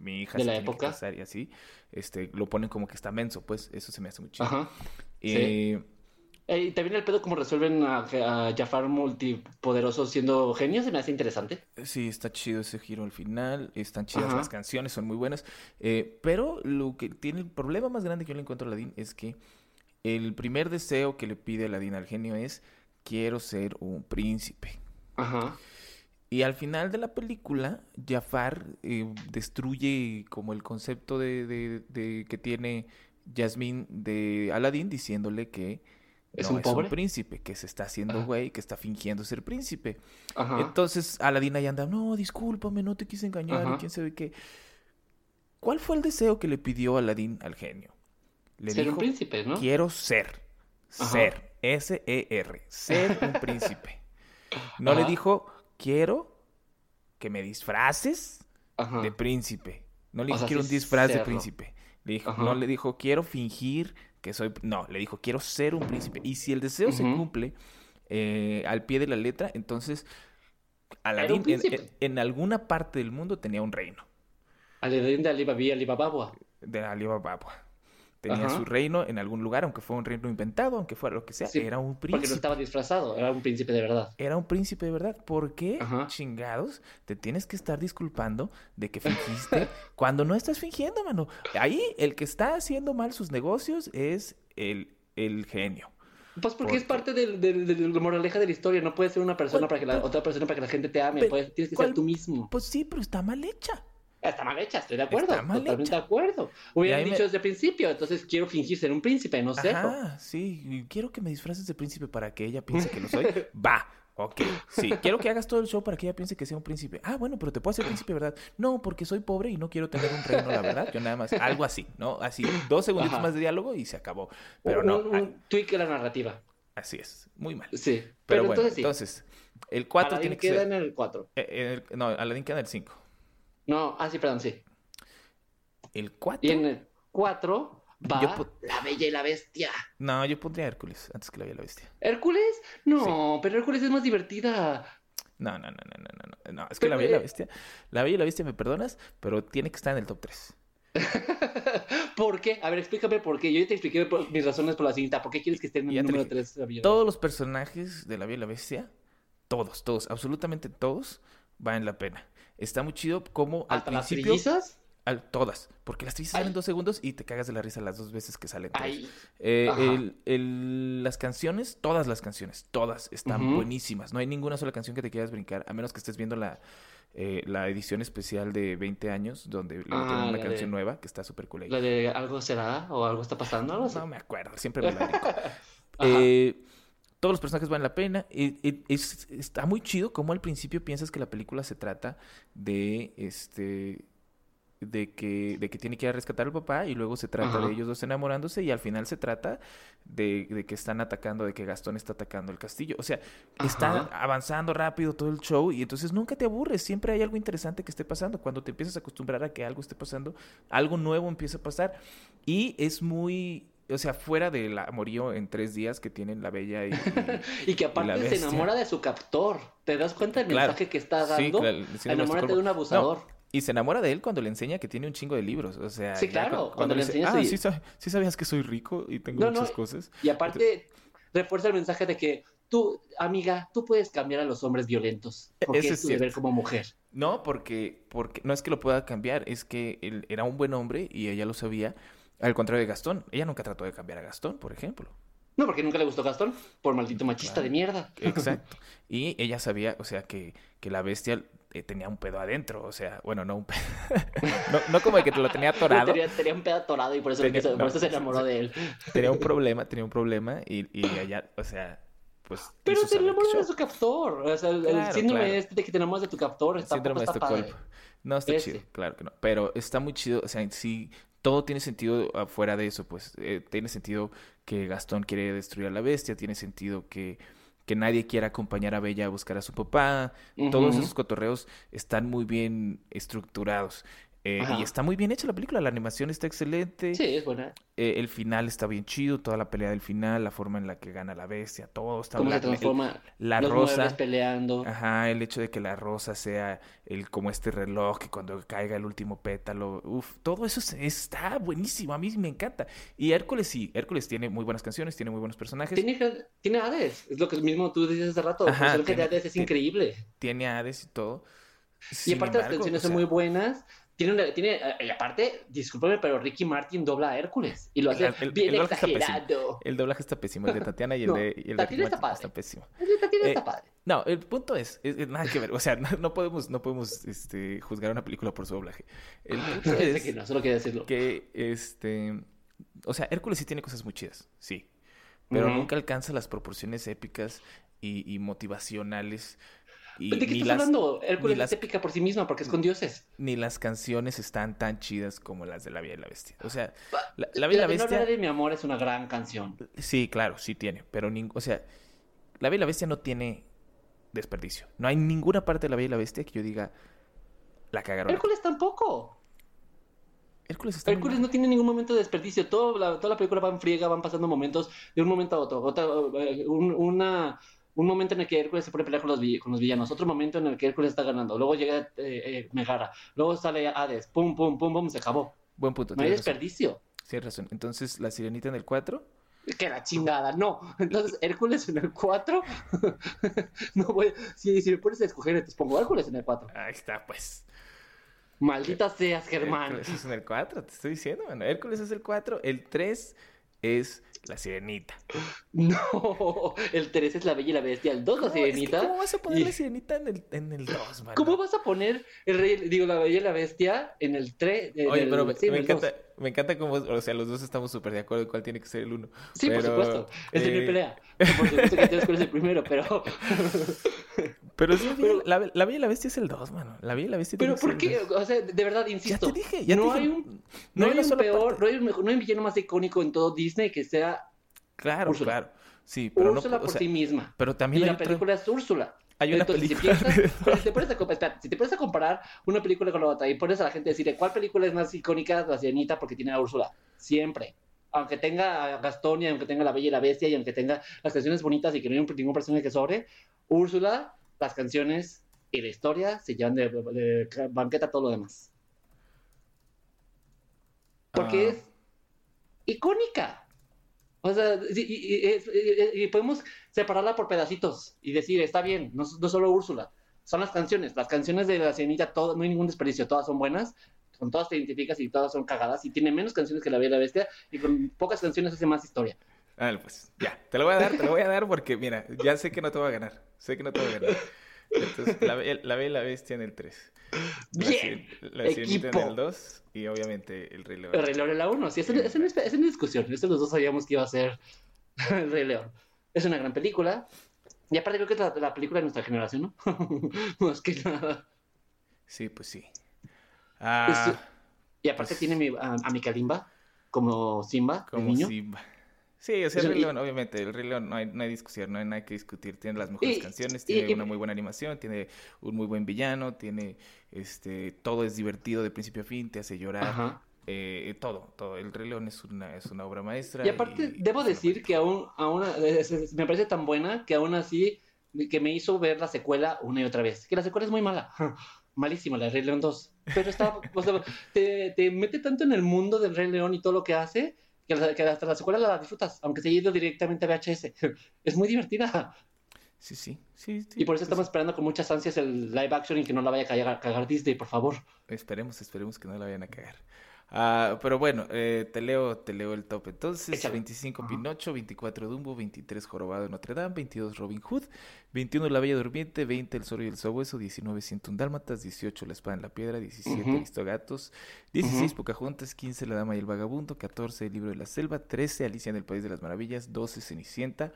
mi hija de la época y así, este, lo ponen como que está menso, pues eso se me hace muy chido. Eh, eh, y también el pedo como resuelven a, Jafar multipoderoso siendo genio se me hace interesante. Sí, está chido ese giro al final, están chidas las canciones, son muy buenas. Eh, pero lo que tiene el problema más grande que yo le encuentro a Aladdin es que el primer deseo que le pide Aladdin al genio es quiero ser un príncipe. Ajá. Y al final de la película, Jafar eh, destruye como el concepto de, de, que tiene Jasmine de Aladdin diciéndole que ¿Es, un, pobre? príncipe, que se está haciendo güey, que está fingiendo ser príncipe. Entonces Aladdin ahí anda, no, discúlpame, no te quise engañar, y quién sabe qué. ¿Cuál fue el deseo que le pidió Aladdin al genio? Le ser un príncipe, ¿no? Quiero ser. Ser. S-E-R. Ser un príncipe. No le dijo, quiero que me disfraces de príncipe. No le dijo, quiero un disfraz de príncipe. Le dijo, no le dijo, quiero fingir que soy. No, le dijo, quiero ser un príncipe. Y si el deseo se cumple eh, al pie de la letra, entonces Aladín en, alguna parte del mundo tenía un reino. Aladín de Alibaba, Alibaba. De Alibaba tenía su reino en algún lugar, aunque fuera un reino inventado, aunque fuera lo que sea, era un príncipe. Porque no estaba disfrazado, era un príncipe de verdad. Era un príncipe de verdad. ¿Por qué, chingados, te tienes que estar disculpando de que fingiste cuando no estás fingiendo, mano? Ahí el que está haciendo mal sus negocios es el, el genio. Pues porque, es parte de, la moraleja de la historia. No puedes ser una persona para que la otra persona para que la gente te ame. tienes que ser tú mismo. Pues sí, pero está mal hecha. Está mal hecha, estoy de acuerdo. Está mal totalmente de acuerdo. Hubieran dicho desde el principio, entonces quiero fingir ser un príncipe, no sé. Ah, sí, quiero que me disfraces de príncipe para que ella piense que lo soy. Va, Ok, sí, quiero que hagas todo el show para que ella piense que sea un príncipe. Ah, bueno, pero te puedo hacer príncipe, ¿verdad? No, porque soy pobre y no quiero tener un reino, la verdad. Yo nada más, algo así, ¿no? Así, dos segunditos más de diálogo y se acabó. Pero no. Un, un tweak la narrativa. Así es, muy mal. Sí, pero, bueno, entonces, el 4 tiene que queda ser. en el 4. Eh, no, Aladdin queda en el 5. No, ah, sí, perdón, sí. El 4. Y en el 4 va La Bella y la Bestia. No, yo pondría Hércules antes que La Bella y la Bestia. ¿Hércules? No, pero Hércules es más divertida. No, no, no, no, no, no. No, es que La Bella y la Bestia. La Bella y la Bestia, me perdonas, pero tiene que estar en el top 3. ¿Por qué? A ver, explícame por qué. Yo ya te expliqué mis razones por la cinta. ¿Por qué quieres que esté en el número 3? Todos los personajes de La Bella y la Bestia, todos, todos, absolutamente todos, valen la pena. Está muy chido como al principio... las todas, porque las trillizas salen dos segundos y te cagas de la risa las dos veces que salen. Eh, las canciones, todas las canciones, todas están buenísimas. No hay ninguna sola canción que te quieras brincar, a menos que estés viendo la, eh, la edición especial de 20 años, donde le ah, una canción nueva que está súper cool. ¿La de algo será o algo está pasando? No, no me acuerdo, siempre me la eh, todos los personajes valen la pena. Y, está muy chido como al principio piensas que la película se trata de este de que, de que tiene que ir a rescatar al papá y luego se trata de ellos dos enamorándose y al final se trata de, que están atacando, de que Gastón está atacando el castillo. O sea, está avanzando rápido todo el show y entonces nunca te aburres, siempre hay algo interesante que esté pasando. Cuando te empiezas a acostumbrar a que algo esté pasando, algo nuevo empieza a pasar y es muy... O sea, fuera del amorío en tres días que tienen la bella y. Y, que aparte se enamora de su captor. ¿Te das cuenta del mensaje que está dando? Sí, Enamórate de un abusador. Y se enamora de él cuando le enseña que tiene un chingo de libros. O sea, sí, claro. Cuando, le enseña. Ah, sí, sabías que soy rico y tengo muchas cosas. Y aparte, refuerza el mensaje de que tú, amiga, tú puedes cambiar a los hombres violentos. E-, porque es tu deber como mujer. No, porque, porque no es que lo pueda cambiar, es que él era un buen hombre y ella lo sabía. Al contrario de Gastón, ella nunca trató de cambiar a Gastón, por ejemplo. No, porque nunca le gustó Gastón, por maldito machista de mierda. Exacto. Y ella sabía, o sea, que, que la bestia eh, tenía un pedo adentro, o sea, bueno, no un pedo. no, como de que te lo tenía atorado. tenía, un pedo atorado y por eso, se enamoró de él. tenía un problema, tenía un problema y, y ella, o sea, pues... Pero se enamoró de su captor, o sea, el, síndrome este de que te enamoras de tu captor está, síndrome de padre. No, está chido, claro que no, pero está muy chido, o sea, sí, todo tiene sentido afuera de eso, pues, eh, tiene sentido que Gastón quiere destruir a la bestia, tiene sentido que que nadie quiera acompañar a Bella a buscar a su papá. Todos esos cotorreos están muy bien estructurados. Eh, y está muy bien hecha la película, la animación está excelente. Sí, es buena. Eh, el final está bien chido, toda la pelea del final, la forma en la que gana la bestia, todo está ¿Cómo se transforma la rosa peleando. Ajá, el hecho de que la rosa sea el como este reloj que cuando caiga el último pétalo, uff, todo eso está buenísimo, a mí me encanta. Y Hércules sí, Hércules tiene muy buenas canciones, tiene muy buenos personajes. Tiene, tiene Hades, es lo que mismo tú dices hace rato, Ajá, el de Hades es increíble. Tiene Hades y todo. y aparte las canciones son muy buenas tiene, tiene, eh, y aparte, discúlpame, pero Ricky Martin dobla a Hércules y lo hace bien exagerado. El doblaje está pésimo, el de Tatiana y el de, y el Tatiana está, padre. está pésimo. El de Tatiana está eh, padre. No, el punto es, nada que ver, o sea, no, podemos, no podemos este, juzgar una película por su doblaje. El punto es que no, solo quería decirlo. Que, este, o sea, Hércules sí tiene cosas muy chidas, sí, pero nunca alcanza las proporciones épicas y, motivacionales. Y, ¿De qué estás hablando? Hércules es épica por sí misma porque es con dioses. Ni las canciones están tan chidas como las de La Bella y la Bestia. O sea, La, la Bella y la Bestia... de mi amor es una gran canción. Sí, claro, sí tiene, pero, o sea, La Bella y la Bestia no tiene desperdicio. No hay ninguna parte de La Bella y la Bestia que yo diga, la cagaron. Hércules tampoco. Hércules, Hércules no tiene ningún momento de desperdicio. Todo la, toda la película va en friega, van pasando momentos de un momento a otro. Eh, un, una, un momento en el que Hércules se pone a pelear con los, con los villanos, otro momento en el que Hércules está ganando. Luego llega eh, eh, Megara, luego sale Hades, pum, pum, pum, pum, se acabó. Buen punto. No hay desperdicio. Sí, razón. Entonces, la sirenita en el 4 que la chingada, no. Entonces, Hércules en el 4. no voy. Si, si me pones a escoger, te pongo Hércules en el 4. Ahí está, pues. Maldita seas, Germán. Hércules es en el 4, te estoy diciendo, bueno, Hércules es el 4, el 3 es la sirenita. No, el 3 es la bella y la bestia, el 2 la sirenita. ¿Cómo vas a poner la sirenita en el, en el 2, man? ¿Cómo vas a poner el rey, digo, la bella y la bestia en el 3? Oye, pero me, encanta, me encanta cómo, o sea, los dos estamos súper de acuerdo en cuál tiene que ser el 1. Sí, por supuesto, es el eh... pelea. Por supuesto que tienes que ser el primero, pero... Pero sí, la, la, Bella y la Bestia es el 2, mano. La Bella y la Bestia Pero ¿por qué? O sea, de verdad, insisto. Ya te dije, ya no, te hay un, no, hay un peor, no hay un, no hay un villano más icónico en todo Disney que sea Claro, claro. Sí, pero Úrsula por sí misma. Pero también y la película es Úrsula. Hay una película. Si, te pones a comparar, si te pones a comparar una película con la otra y pones a la gente a decir cuál película es más icónica, la Sirenita porque tiene a Úrsula. Siempre. Aunque tenga a Gastón y aunque tenga la Bella y la Bestia y aunque tenga las canciones bonitas y que no hay ningún personaje que sobre, Úrsula, las canciones y la historia se llevan de, banqueta todo lo demás. Porque ah. es icónica. O sea, y, podemos separarla por pedacitos y decir, está bien, no, solo Úrsula, son las canciones. Las canciones de la sirenita, todo, no hay ningún desperdicio, todas son buenas, con todas te identificas y todas son cagadas, y tiene menos canciones que La Bella y la Bestia, y con pocas canciones hace más historia. Vale, pues ya, te lo voy a dar, te lo voy a dar porque, mira, ya sé que no te voy a ganar, sé que no te voy a ganar. Entonces, la, la Bella la Bestia en el 3. Bien. La, Sirenita en el 2 y obviamente el Rey León. El Rey León en la 1, sí, esa es, es, una discusión. Eso los dos sabíamos que iba a ser el Rey León. Es una gran película. Y aparte creo que es la, película de nuestra generación, ¿no? Más que nada. Sí, pues sí. Ah, y aparte pues tiene a, a mi Kalimba como Simba, como niño. Simba. Sí, o sea, el Rey León, obviamente, el Rey León no hay, no hay discusión, no hay nada que discutir. Tiene las mejores canciones, tiene una muy buena animación, tiene un muy buen villano, tiene, este, todo es divertido de principio a fin, te hace llorar. Eh, todo, todo. El Rey León es una, es una obra maestra. Y aparte, debo decir que aún, aún me parece tan buena que aún así que me hizo ver la secuela una y otra vez. Que la secuela es muy mala. Malísima, la de Rey León 2. Pero está, o sea, te, te mete tanto en el mundo del Rey León y todo lo que hace que, hasta la secuela la disfrutas, aunque se haya ido directamente a VHS. es muy divertida. Sí, sí, sí. y por eso estamos esperando con muchas ansias el live action y que no la vaya a cagar, cagar Disney, por favor. Esperemos, esperemos que no la vayan a cagar. Ah, pero bueno, eh, te leo te leo el top. Entonces, 25 Pinocho, 24 Dumbo, 23 Jorobado de Notre Dame, 22 Robin Hood, 21 La Bella Durmiente, 20 El Zorro y el Sabueso, 19 101 Dálmatas, 18 La Espada en la Piedra, 17 Aristogatos, 16 Pocahontas, 15 La Dama y el Vagabundo, 14 El Libro de la Selva, 13 Alicia en el País de las Maravillas, 12 Cenicienta,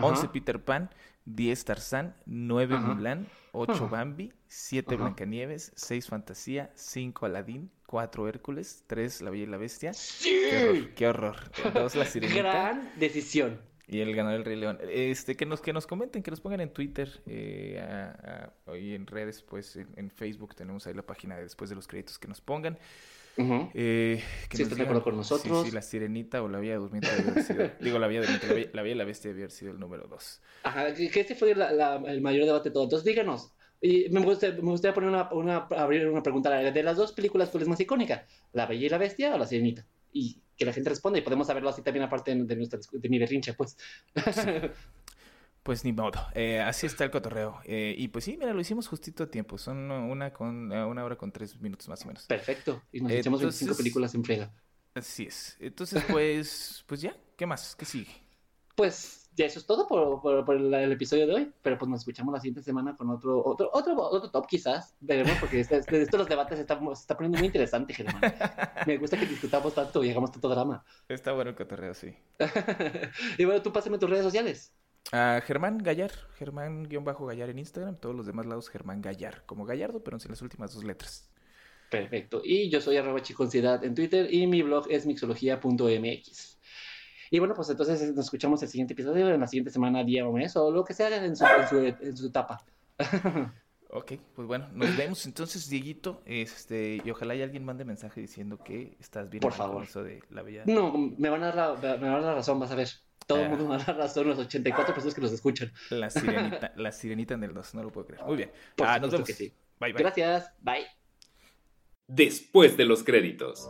11 Peter Pan, 10 Tarzán, 9 Mulan, 8 Bambi, 7 Blancanieves, 6 Fantasía, 5 Aladín, 4 Hércules, 3 La Bella y la Bestia. ¡Sí! Qué horror. 2 La Sirenita. Gran decisión. Y el ganador el Rey León. Este, que nos, que nos comenten, que nos pongan en Twitter eh, y en redes, pues en, Facebook tenemos ahí la página de después de los créditos que nos pongan. Eh, que si están de acuerdo con nosotros. Si, la sirenita o la vía durmiente haber sido. digo, la vía durmiente, la vía, la, bestia debe haber sido el número 2. Ajá, que, este fue el mayor debate de todo. Entonces díganos, y me gustaría, me gustaría poner una, una, abrir una pregunta. De las dos películas, ¿cuál es más icónica? ¿La Bella y la Bestia o La Sirenita? Y que la gente responda y podemos saberlo así también aparte de, nuestra, de mi berrinche, pues. Pues ni modo, eh, así está el cotorreo. Eh, y pues sí, mira, lo hicimos justito a tiempo. Son una con eh, una hora con tres minutos más o menos. Perfecto. Y nos echamos 25 películas en frega. Así es. Entonces, pues, pues ya, ¿qué más? ¿Qué sigue? Pues ya eso es todo por, el, episodio de hoy, pero pues nos escuchamos la siguiente semana con otro otro otro, otro top quizás, veremos, porque este, este, estos los debates se está, poniendo muy interesante, Germán. Me gusta que discutamos tanto y hagamos tanto drama. Está bueno el cotorreo, sí. y bueno, tú pásame tus redes sociales. A Germán Gallar, Germán-Gallar en Instagram, todos los demás lados Germán Gallar, como Gallardo, pero sin las últimas dos letras. Perfecto. Y yo soy arroba chiconcidad en Twitter y mi blog es mixología.mx. Y bueno, pues entonces nos escuchamos el siguiente episodio en la siguiente semana, día o mes, o lo que sea en su, en su, etapa. ok, pues bueno, nos vemos entonces, Dieguito. Este, y ojalá alguien mande mensaje diciendo que estás bien. Por favor. Eso de la bella... No, me van, a dar la, me van a dar la razón, vas a ver. Todo el mundo me va a dar razón, los 84 personas que nos escuchan. La sirenita, la sirenita en el 2, no lo puedo creer. Muy bien. ah, nos vemos. Que sí. Bye, bye. Gracias. Bye. Después de los créditos.